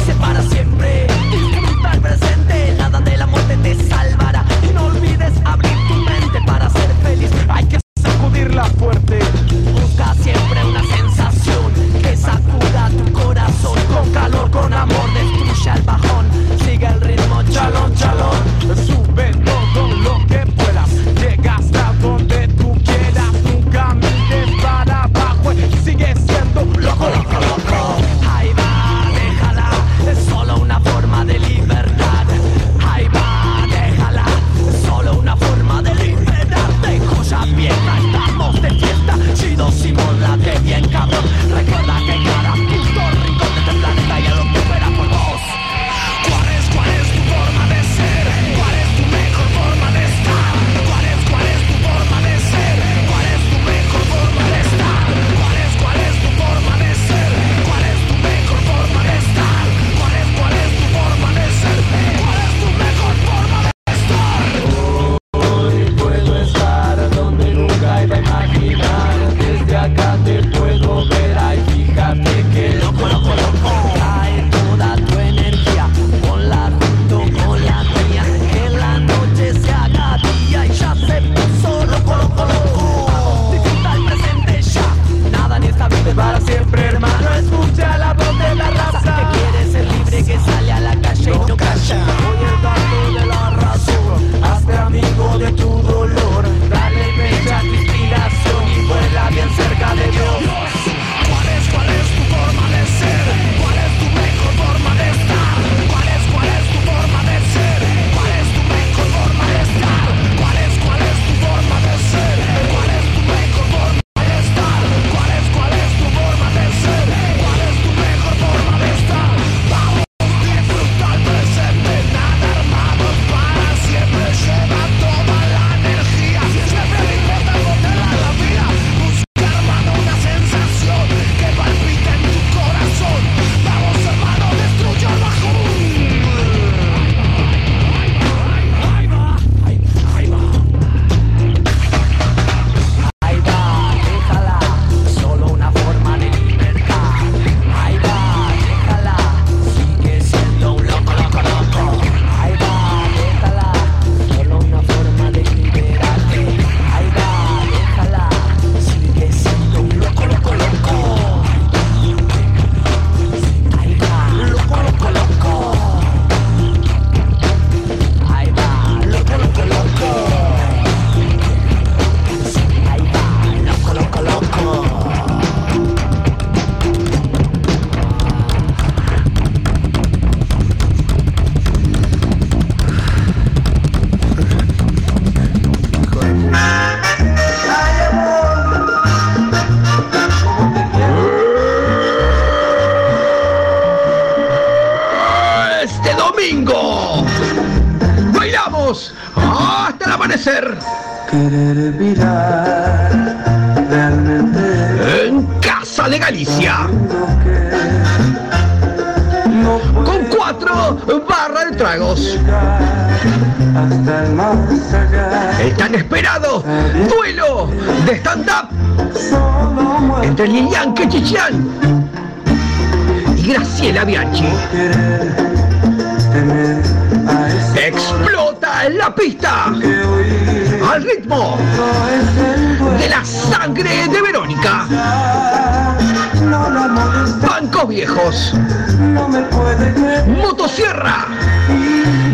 No me puede. Motosierra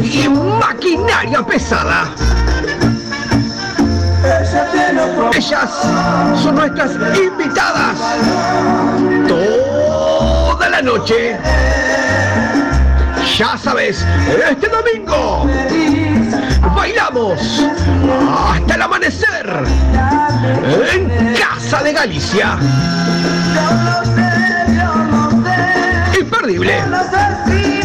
y maquinaria pesada. Ellas son nuestras invitadas toda la noche. Ya sabes, este domingo bailamos hasta el amanecer en Casa de Galicia. Imperdible.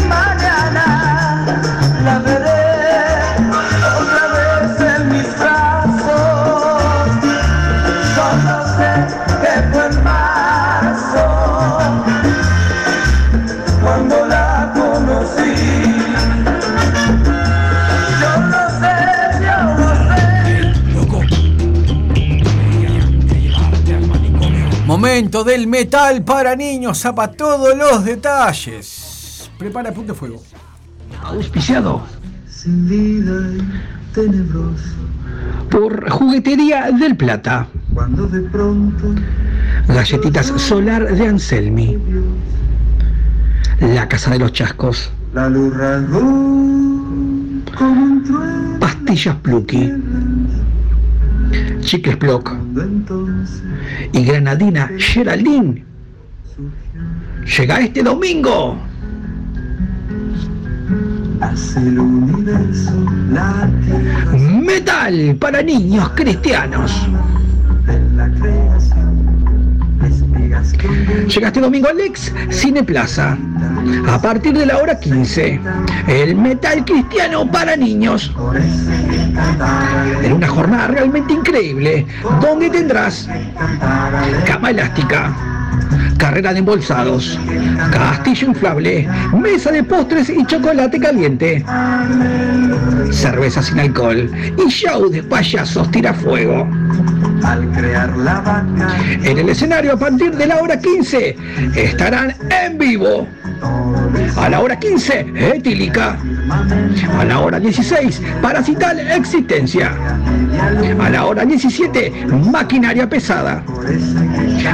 Momento del metal para niños, zapa todos los detalles. Prepara punto de fuego. Auspiciado Sin vida y tenebroso. por Juguetería del Plata. Cuando de pronto Galletitas Solar de Anselmi. La Casa de los Chascos. la luz rasgó como un trueno. Pastillas Plucky. Chicles Block. Y Granadina Geraldine. Llega este domingo. Metal para niños cristianos. Con Llega este domingo al ex Cine Plaza. A partir de la hora 15. El metal cristiano para niños. En una jornada realmente increíble, donde tendrás cama elástica, carrera de embolsados, castillo inflable, mesa de postres y chocolate caliente, cerveza sin alcohol y show de payasos tirafuego. Al crear la vaca. En el escenario a partir de la hora 15 estarán en vivo. A la hora 15, Etílica. A la hora 16, Parasital Existencia. A la hora 17, Maquinaria Pesada.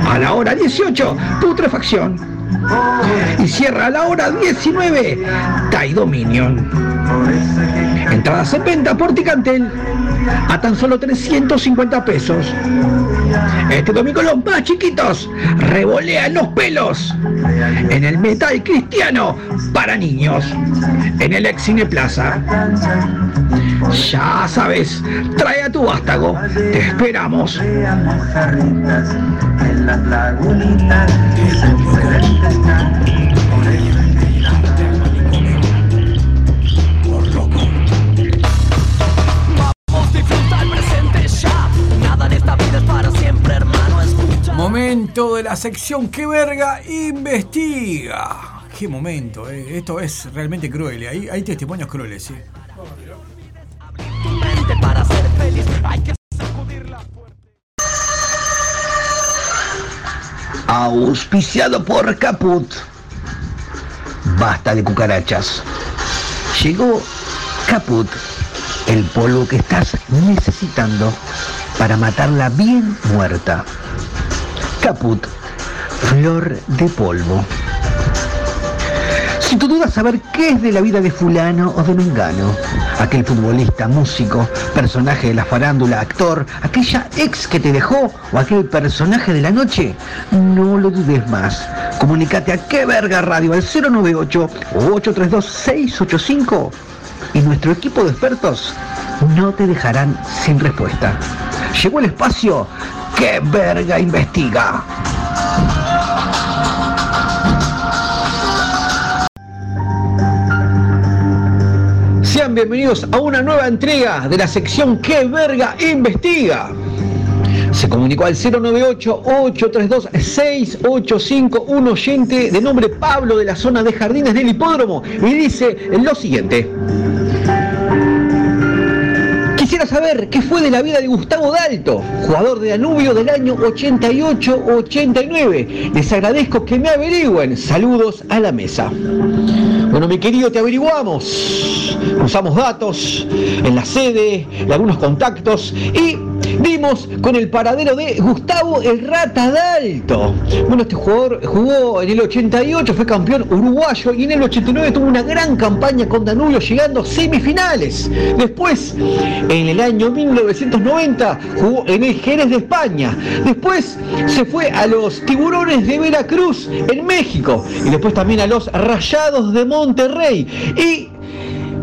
A la hora 18, Putrefacción. Y cierra a la hora 19, Tai Dominion. Entradas en venta por Ticantel a tan solo 350 pesos. Este domingo los más chiquitos revolean los pelos en el metal cristiano para niños en el ex Cine Plaza. Ya sabes, trae a tu vástago, te esperamos. Momento de la sección Que Verga Investiga. Qué momento, eh. esto es realmente cruel. eh. Hay, hay testimonios crueles. fuerte. Auspiciado por Caput. Basta de cucarachas. Llegó Caput, el polvo que estás necesitando para matarla bien muerta. Caput, flor de polvo. Si tu duda saber qué es de la vida de fulano o de mengano, aquel futbolista, músico, personaje de la farándula, actor, aquella ex que te dejó o aquel personaje de la noche, no lo dudes más. Comunicate a qué verga radio al 098 832 685 y nuestro equipo de expertos no te dejarán sin respuesta. Llegó el espacio que verga investiga. Sean bienvenidos a una nueva entrega de la sección Que Verga Investiga. Se comunicó al 098-832-685 un oyente de nombre Pablo de la zona de Jardines del Hipódromo y dice lo siguiente. Quisiera saber qué fue de la vida de Gustavo Dalto, jugador de Danubio del año 88-89. Les agradezco que me averigüen. Saludos a la mesa. Bueno, mi querido, te averiguamos. Usamos datos en la sede, de algunos contactos y dimos con el paradero de Gustavo el Rata Dalto. Bueno, este jugador jugó en el 88, fue campeón uruguayo y en el 89 tuvo una gran campaña con Danubio llegando a semifinales. Después, en el año 1990, jugó en el Jerez de España. Después se fue a los Tiburones de Veracruz en México y después también a los Rayados de Monterrey. Y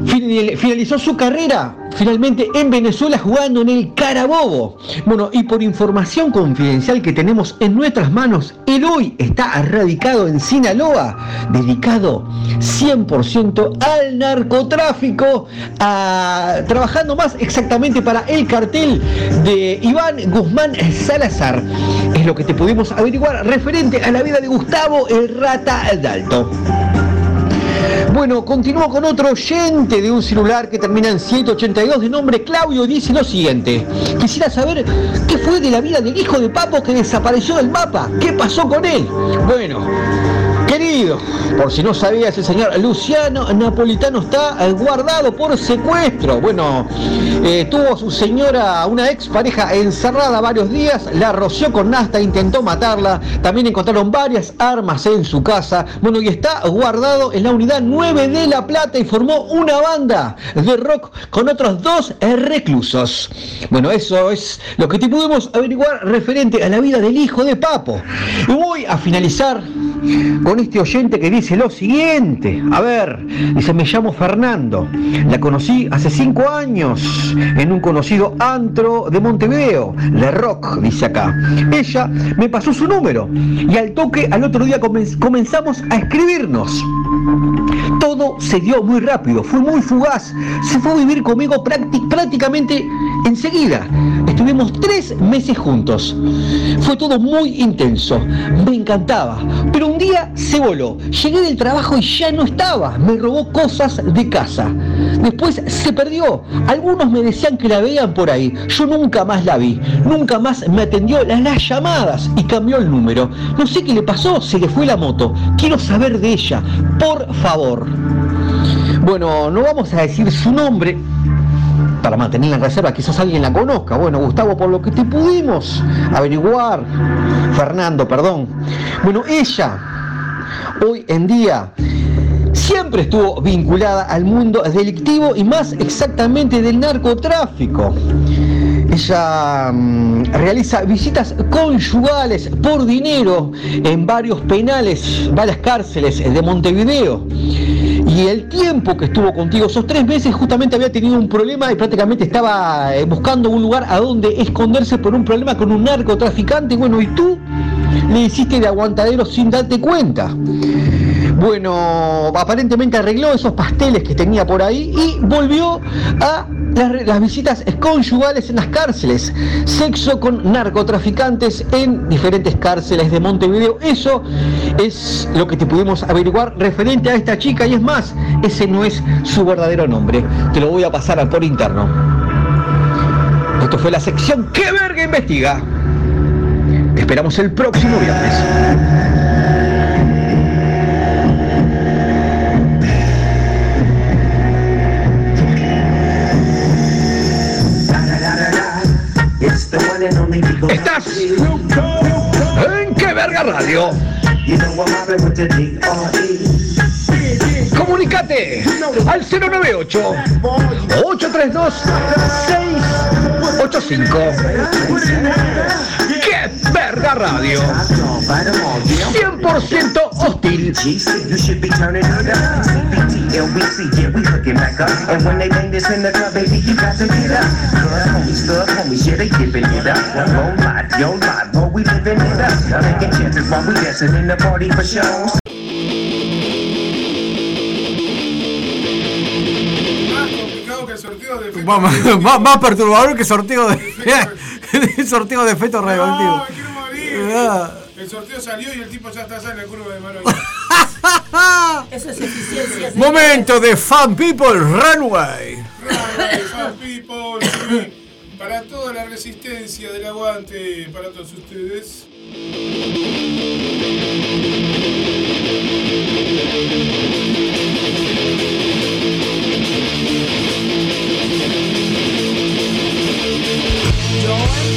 Fin- finalizó su carrera finalmente en Venezuela jugando en el Carabobo. Bueno, y por información confidencial que tenemos en nuestras manos, él hoy está radicado en Sinaloa, dedicado 100% al narcotráfico, trabajando más exactamente para el cartel de Iván Guzmán Salazar. Es lo que te pudimos averiguar referente a la vida de Gustavo el Rata Dalto. Bueno, continúo con otro oyente de un celular que termina en 182 de nombre Claudio. Dice lo siguiente. Quisiera saber qué fue de la vida del hijo de Papo que desapareció del mapa. ¿Qué pasó con él? Bueno, querido, por si no sabías, el señor Luciano Napolitano está guardado por secuestro. Bueno, eh, tuvo su señora, una ex pareja encerrada varios días, la roció con nasta, intentó matarla. También encontraron varias armas en su casa. Bueno, y está guardado en la unidad 9 de La Plata y formó una banda de rock con otros dos reclusos. Bueno, eso es lo que te pudimos averiguar referente a la vida del hijo de Papo. Voy a finalizar con este oyente que dice lo siguiente. A ver, dice, me llamo Fernando. La conocí hace cinco años en un conocido antro de Montevideo, de rock, dice acá. Ella me pasó su número y al toque al otro día comen- comenzamos a escribirnos. Todo se dio muy rápido, fue muy fugaz. Se fue a vivir conmigo prácti- prácticamente enseguida. Estuvimos tres meses juntos. Fue todo muy intenso. Me encantaba. Pero un día se voló. Llegué del trabajo y ya no estaba. Me robó cosas de casa. Después se perdió. Algunos me decían que la veían por ahí. Yo nunca más la vi. Nunca más me atendió las, las llamadas y cambió el número. No sé qué le pasó. Se le fue la moto. Quiero saber de ella. Por favor. Bueno, no vamos a decir su nombre para mantener la reserva, quizás alguien la conozca. Bueno, Gustavo, por lo que te pudimos averiguar, Fernando, perdón. Bueno, ella, hoy en día, siempre estuvo vinculada al mundo delictivo y más exactamente del narcotráfico. Ella mm, realiza visitas conyugales por dinero en varios penales, varias cárceles de Montevideo. Y el tiempo que estuvo contigo, esos tres meses, justamente había tenido un problema y prácticamente estaba eh, buscando un lugar a donde esconderse por un problema con un narcotraficante. Bueno, y tú le hiciste de aguantadero sin darte cuenta. Bueno, aparentemente arregló esos pasteles que tenía por ahí y volvió a las, visitas conyugales en las cárceles. Sexo con narcotraficantes en diferentes cárceles de Montevideo. Eso es lo que te pudimos averiguar referente a esta chica y es más, ese no es su verdadero nombre. Te lo voy a pasar por interno. Esto fue la sección ¡Qué verga investiga! Te esperamos el próximo viernes. Estás en Qué Verga Radio. Comunicate al 098 832 685. ¡Qué verga radio! 100% hostil. Va- Más, más- más perturbador que sorteo de, sorteo de efectos radioactivos. Ah. El sorteo salió y el tipo ya está allá en la curva de mano. Eso es eficiencia. Momento de Fan People Runway. Fan people. Para toda la resistencia del aguante, para todos ustedes. joy.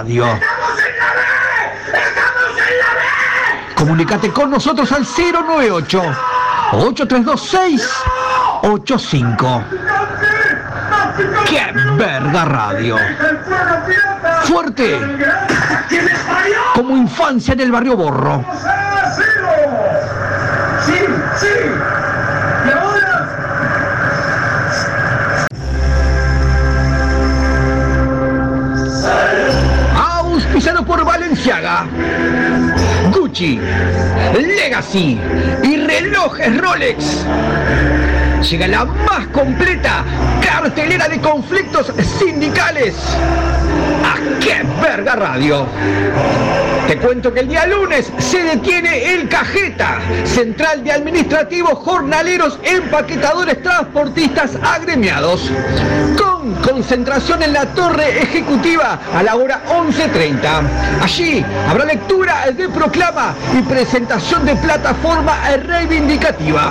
Radio! Comunícate con nosotros al 098 8326 85. ¡Qué verga radio! Fuerte. Como infancia en el barrio Borro. Por Valenciaga, Gucci, Legacy y relojes Rolex. Llega la más completa cartelera de conflictos sindicales. ¿A qué verga radio? Te cuento que el día lunes se detiene el Cajeta, Central de Administrativos Jornaleros Empaquetadores Transportistas Agremiados, concentración en la torre ejecutiva a la hora 11.30. Allí habrá lectura de proclama y presentación de plataforma reivindicativa.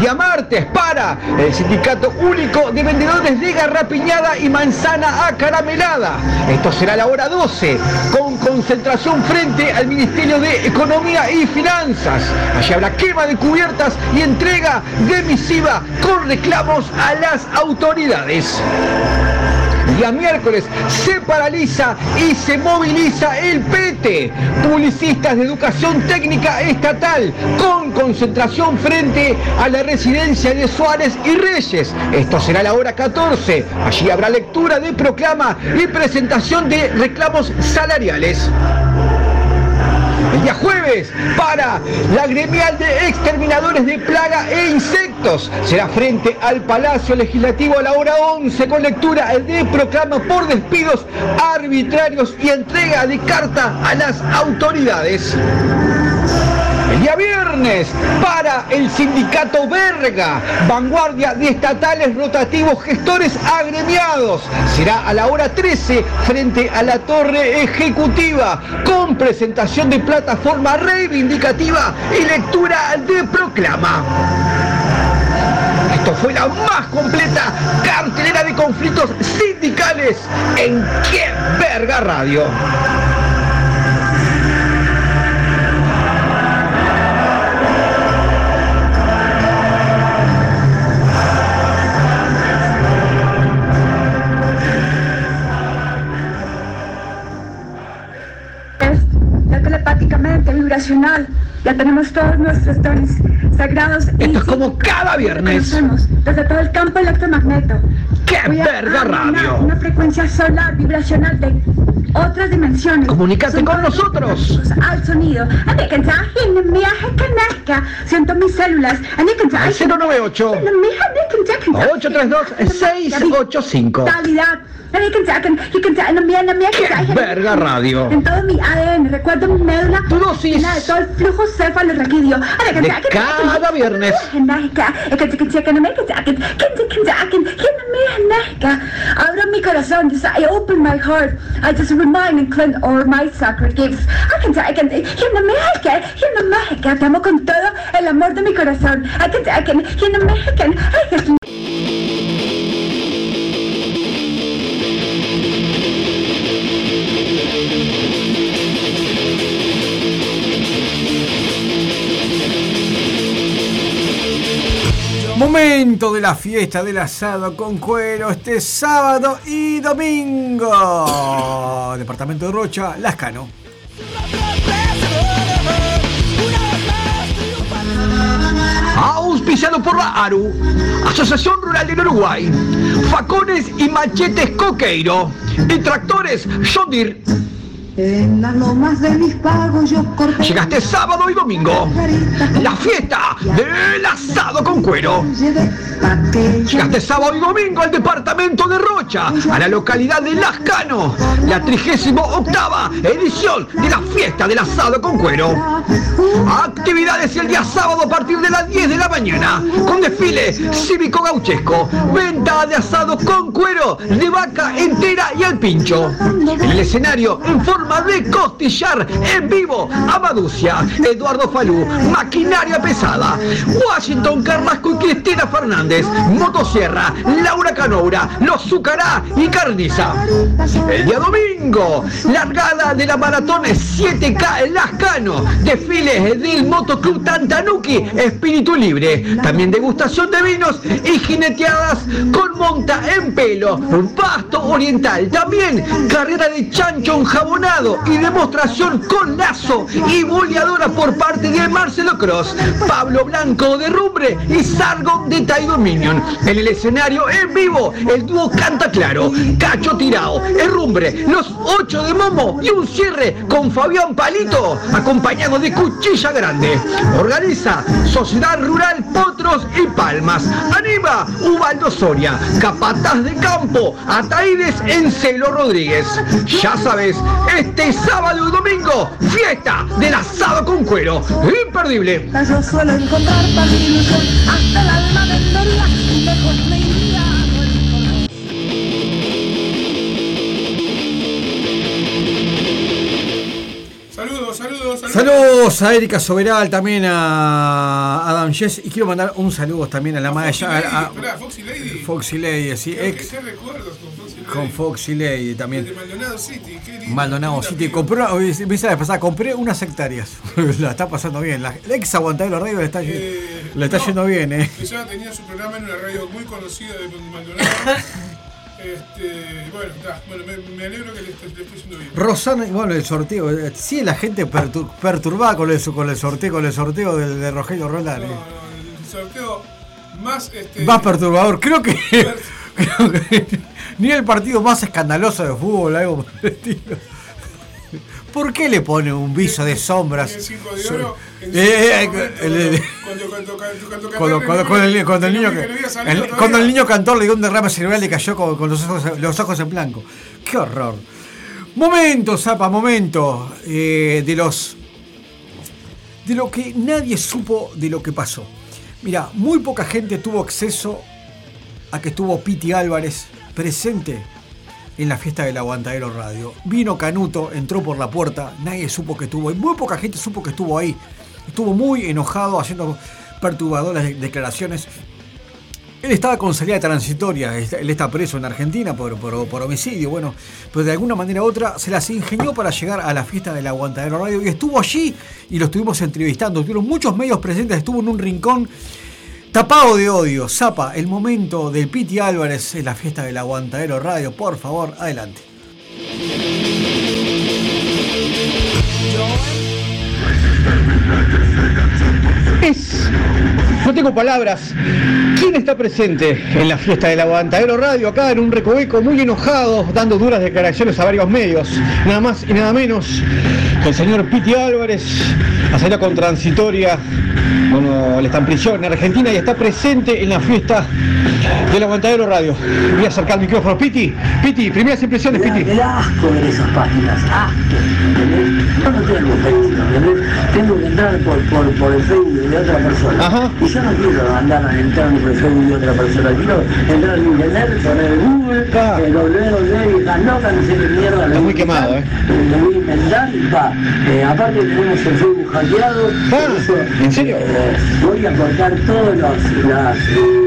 Día martes para el Sindicato Único de Vendedores de Garrapiñada y Manzana Acaramelada. Esto será a la hora 12, con concentración frente al Ministerio de Economía y Finanzas. Allí habrá quema de cubiertas y entrega de misiva con reclamos a las autoridades. Día miércoles se paraliza y se moviliza el PETE, Publicistas de Educación Técnica Estatal, con concentración frente a la residencia de Suárez y Reyes. Esto será la hora 14. Allí habrá lectura de proclama y presentación de reclamos salariales. El día jueves para la gremial de exterminadores de plaga e insectos. Será frente al Palacio Legislativo a la hora 11 con lectura de proclama por despidos arbitrarios y entrega de carta a las autoridades. El día viernes para el sindicato Verga, vanguardia de estatales rotativos gestores agremiados. Será a la hora 13 frente a la torre ejecutiva con presentación de plataforma reivindicativa y lectura de proclama. Esto fue la más completa cartelera de conflictos sindicales en Qué Verga Radio. Ya tenemos todos nuestros dones sagrados. Esto es como cada viernes. Desde todo el campo electromagneto. ¡Qué Voy a verga radio! Una frecuencia solar vibracional de otras dimensiones. Comunícate con nosotros. Al sonido. Siento mis células. Al 098 832-685. Calidad. ¡Qué verga radio! En todo mi ADN, recuerdo mi médula Tu dosis. de todo el flujo cefalorraquídeo. De cada viernes. Abro mi corazón, just I open my heart. I just remind and cleanse all my sacred gifts. I can I can Te amo con todo el amor de mi corazón. I can I can I can Momento de la fiesta del asado con cuero este sábado y domingo. Departamento de Rocha, Lascano. Auspiciado por la ARU, Asociación Rural del Uruguay, Facones y Machetes Coqueiro y Tractores Deere. En las lomas de mis pagos yo corté. Llegaste sábado y domingo. La fiesta del asado con cuero. Llegaste sábado y domingo al departamento de Rocha, a la localidad de Lascano, la 38 edición de la fiesta del asado con cuero. Actividades el día sábado a partir de las 10 de la mañana, con desfile cívico gauchesco, venta de asado con cuero, de vaca entera y al pincho. En el escenario, en forma forma de costillar en vivo. Amaducia, Eduardo Falú, Maquinaria Pesada, Washington Carrasco y Cristina Fernández, Motosierra, Laura Canoura, Los Zucará y Carniza. El día domingo, largada de la maratón 7K en Lascano, desfiles del Motoclub Tantanuki, Espíritu Libre, también degustación de vinos y jineteadas con monta en pelo, pasto oriental, también carrera de chancho enjabonado y demostración con lazo y boleadora por parte de Marcelo Cross, Pablo Blanco de Rumbre y Sargon de Taido Minion. En el escenario en vivo, el dúo Canta Claro, Cacho Tirao, el Rumbre, los ocho de Momo y un cierre con Fabián Palito, acompañado de Cuchilla Grande. Organiza Sociedad Rural Potros y Palmas. Anima Ubaldo Soria, Capataz de Campo, Ataides Encelo Rodríguez. Ya sabes, este sábado y domingo, fiesta del asado con cuero. Imperdible. Saludos, a Erika Soberal, también a Adam Jess. Y quiero mandar un saludo también a la Foxy maya. Lady, a- a- esperá, Foxy Lady. Foxy Lady, sí, ex recuerdos con Foxy Lady. con Foxy Lady también. De Maldonado City, qué lindo. Maldonado City. Compré, una- me la pasada, compré unas hectáreas. la está pasando bien. La, la ex aguantadero radio le está, Eh, le está no, yendo bien, eh. Ella tenía su programa en una radio muy conocida de Maldonado. este, bueno, está, bueno, me, me alegro que le esté, yendo bien. Rosana, bueno, el sorteo. eh, Sí, la gente pertur- perturbada con el, con el sorteo, con el sorteo del de Rogelio Roldán. eh. El sorteo más este, Más perturbador. Creo que, creo que ni el partido más escandaloso de fútbol, algo por el estilo. ¿Por qué le pone un viso de sombras? cuando, el niño, el- todavía. cuando el niño cantor le dio un derrame cerebral y cayó con, con los, ojos, los ojos en blanco. ¡Qué horror! Momento, Zapa, momento eh, de los. de lo que nadie supo de lo que pasó. Mira, muy poca gente tuvo acceso a que estuvo Piti Álvarez presente en la fiesta del Aguantadero Radio. Vino Canuto, entró por la puerta, nadie supo que estuvo ahí. Muy poca gente supo que estuvo ahí. Estuvo muy enojado, haciendo perturbadoras de- declaraciones. Él estaba con salida transitoria, él está preso en Argentina por, por- por homicidio, bueno, pero de alguna manera u otra se las ingenió para llegar a la fiesta del Aguantadero Radio y estuvo allí y lo estuvimos entrevistando, tuvieron muchos medios presentes, estuvo en un rincón tapado de odio. Zapa, el momento del Piti Álvarez en la fiesta del Aguantadero Radio, por favor, adelante. Es, no tengo palabras. ¿Quién está presente en la fiesta del Aguantadero Radio? Acá en un recoveco muy enojado, dando duras declaraciones a varios medios. Nada más y nada menos que el señor Piti Álvarez, a salida con transitoria. Bueno, él está en prisión en Argentina y está presente en la fiesta del Aguantadero Radio. Voy a acercar el micrófono. Piti, Piti, primeras impresiones, Piti. Da asco ver esas páginas, asco, ¿entendés? Yo no tengo Facebook, ¿entendés? Tengo que entrar por, por, por el Facebook de otra persona. Y yo no quiero andar a entrar por el Facebook de otra persona, quiero entrar en internet, poner Google, eh, www, hijas locas, no sé qué mierda. Está muy quemado, ¿eh? Me voy a inventar y pa. Eh, aparte tenemos el Facebook hackeado. eso, ¿En serio? eh, voy a cortar todos los, las, eh,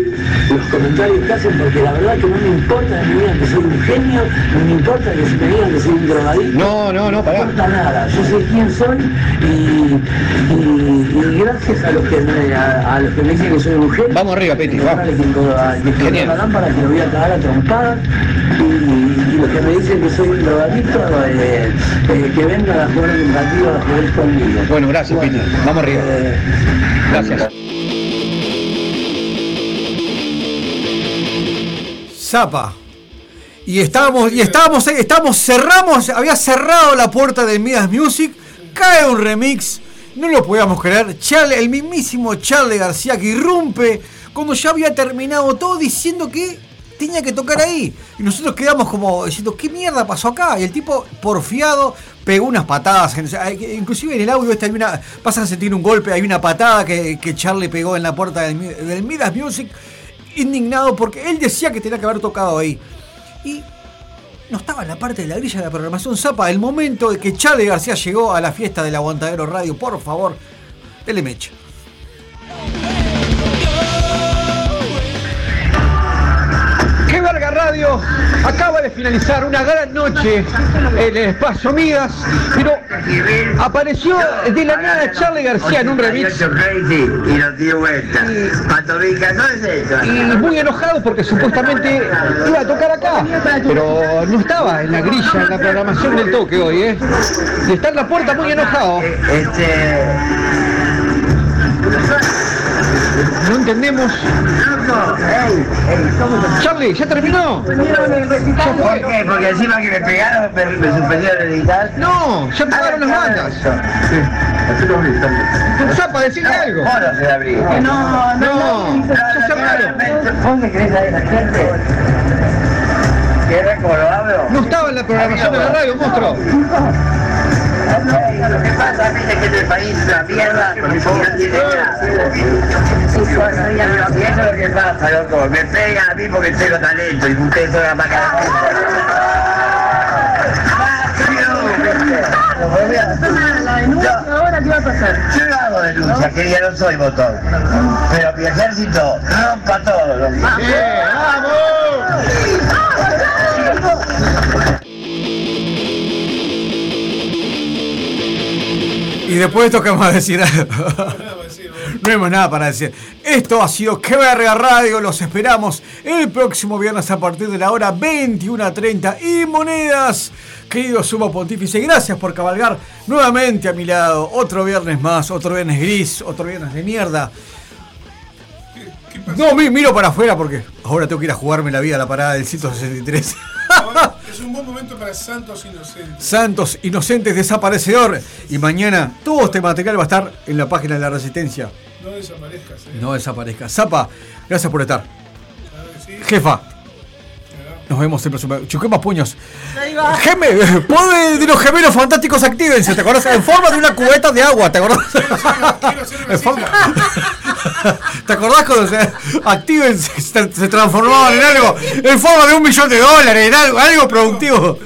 los comentarios que hacen porque la verdad que no me importa que me digan que soy un genio, no me importa que se me digan que soy un drogadicto. No, no, no, pará. No importa nada, yo sé quién soy y, y, y gracias a los, que me, a, a los que me dicen que soy un genio. Vamos arriba, Peti, vamos. Que Genial. la lámpara que lo voy a cagar a trompadas y, y los que me dicen que soy un drogadicto, eh, eh, que vengan a jugar un partido a jugar conmigo. Bueno, gracias, Piti. Vamos arriba. Gracias. Zapa. Y estábamos, y estábamos, estábamos, cerramos, había cerrado la puerta del Midas Music, cae un remix, no lo podíamos creer, Charlie, el mismísimo Charlie García que irrumpe cuando ya había terminado todo diciendo que tenía que tocar ahí. Y nosotros quedamos como diciendo, ¿qué mierda pasó acá? Y el tipo, porfiado, pegó unas patadas. hay- Inclusive en el audio este hay una, vas a sentir un golpe, hay una patada que, Charlie pegó en la puerta del, del Midas Music, indignado porque él decía que tenía que haber tocado ahí. Y no estaba en la parte de la grilla de la programación Zapa. El momento de que Charlie García llegó a la fiesta del Aguantadero Radio. Por favor, dele mecha. ¡Qué verga radio! Acaba de finalizar una gran noche en el espacio Migas, pero apareció de la nada Charlie García en un remix. Y lo dio vuelta. Patovica, no es eso. Y muy enojado porque supuestamente iba a tocar acá, pero no estaba en la grilla, en la programación del toque hoy, ¿eh? Y está en la puerta muy enojado. Este. No entendemos. Charlie, ¿ya terminó? ¿Por qué? Porque encima que me pegaron me, me suspendieron el editar. No, ya pagaron las bandas. Zapa, decirle algo. No se abrí. No, no, ya cerraron. ¿Vos me crees a esa gente? ¿Qué récord lo abro? No estaba en la programación de la radio, monstruo. Lo que pasa, viste que este país una mierda no tiene nada. Y eso es lo que pasa, loco. Me pegan a mí porque tengo talento y ustedes son la máquina. ahora qué va a pasar? Yo no hago denuncia, que ya no soy botón. Pero mi ejército rompa todo, loco. Y después de esto, ¿qué vamos a decir? No hay más nada para decir. Esto ha sido Que Verga Radio. Los esperamos el próximo viernes a partir de la hora 21.30. Y monedas, querido sumo pontífice, gracias por cabalgar nuevamente a mi lado. Otro viernes más, otro viernes gris, otro viernes de mierda. No, mi- miro para afuera porque ahora tengo que ir a jugarme la vida a la parada del 163. Es un buen momento para Santos Inocentes. Santos Inocentes Desaparecedor. Y mañana todo este material va a estar en la página de la Resistencia. No desaparezcas. eh. No desaparezca. Zapa, gracias por estar. Jefa. Nos vemos el próximo. Chuquemos puños. Geme, poder de los gemelos fantásticos actívense, ¿te acordás? En forma de una cubeta de agua, ¿te acordás? En forma- ¿Te acordás cuando se actívense, se, se transformaban en algo? En forma de un millón de dólares, en algo, algo productivo.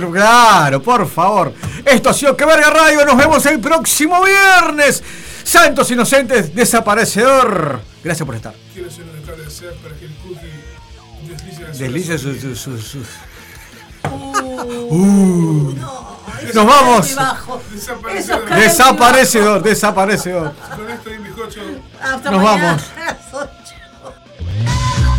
En. Claro, por favor. Esto ha sido Que Verga Radio. Nos vemos el próximo viernes. Santos Inocentes Desaparecedor. Gracias por estar. Quiero ser para que desliza sus... sus, sus, sus. Uh, uh. No, ¡Nos vamos! Desaparecedor. Desaparecedor, desaparecedor. Con esto y bizcocho. Nos mañana. vamos.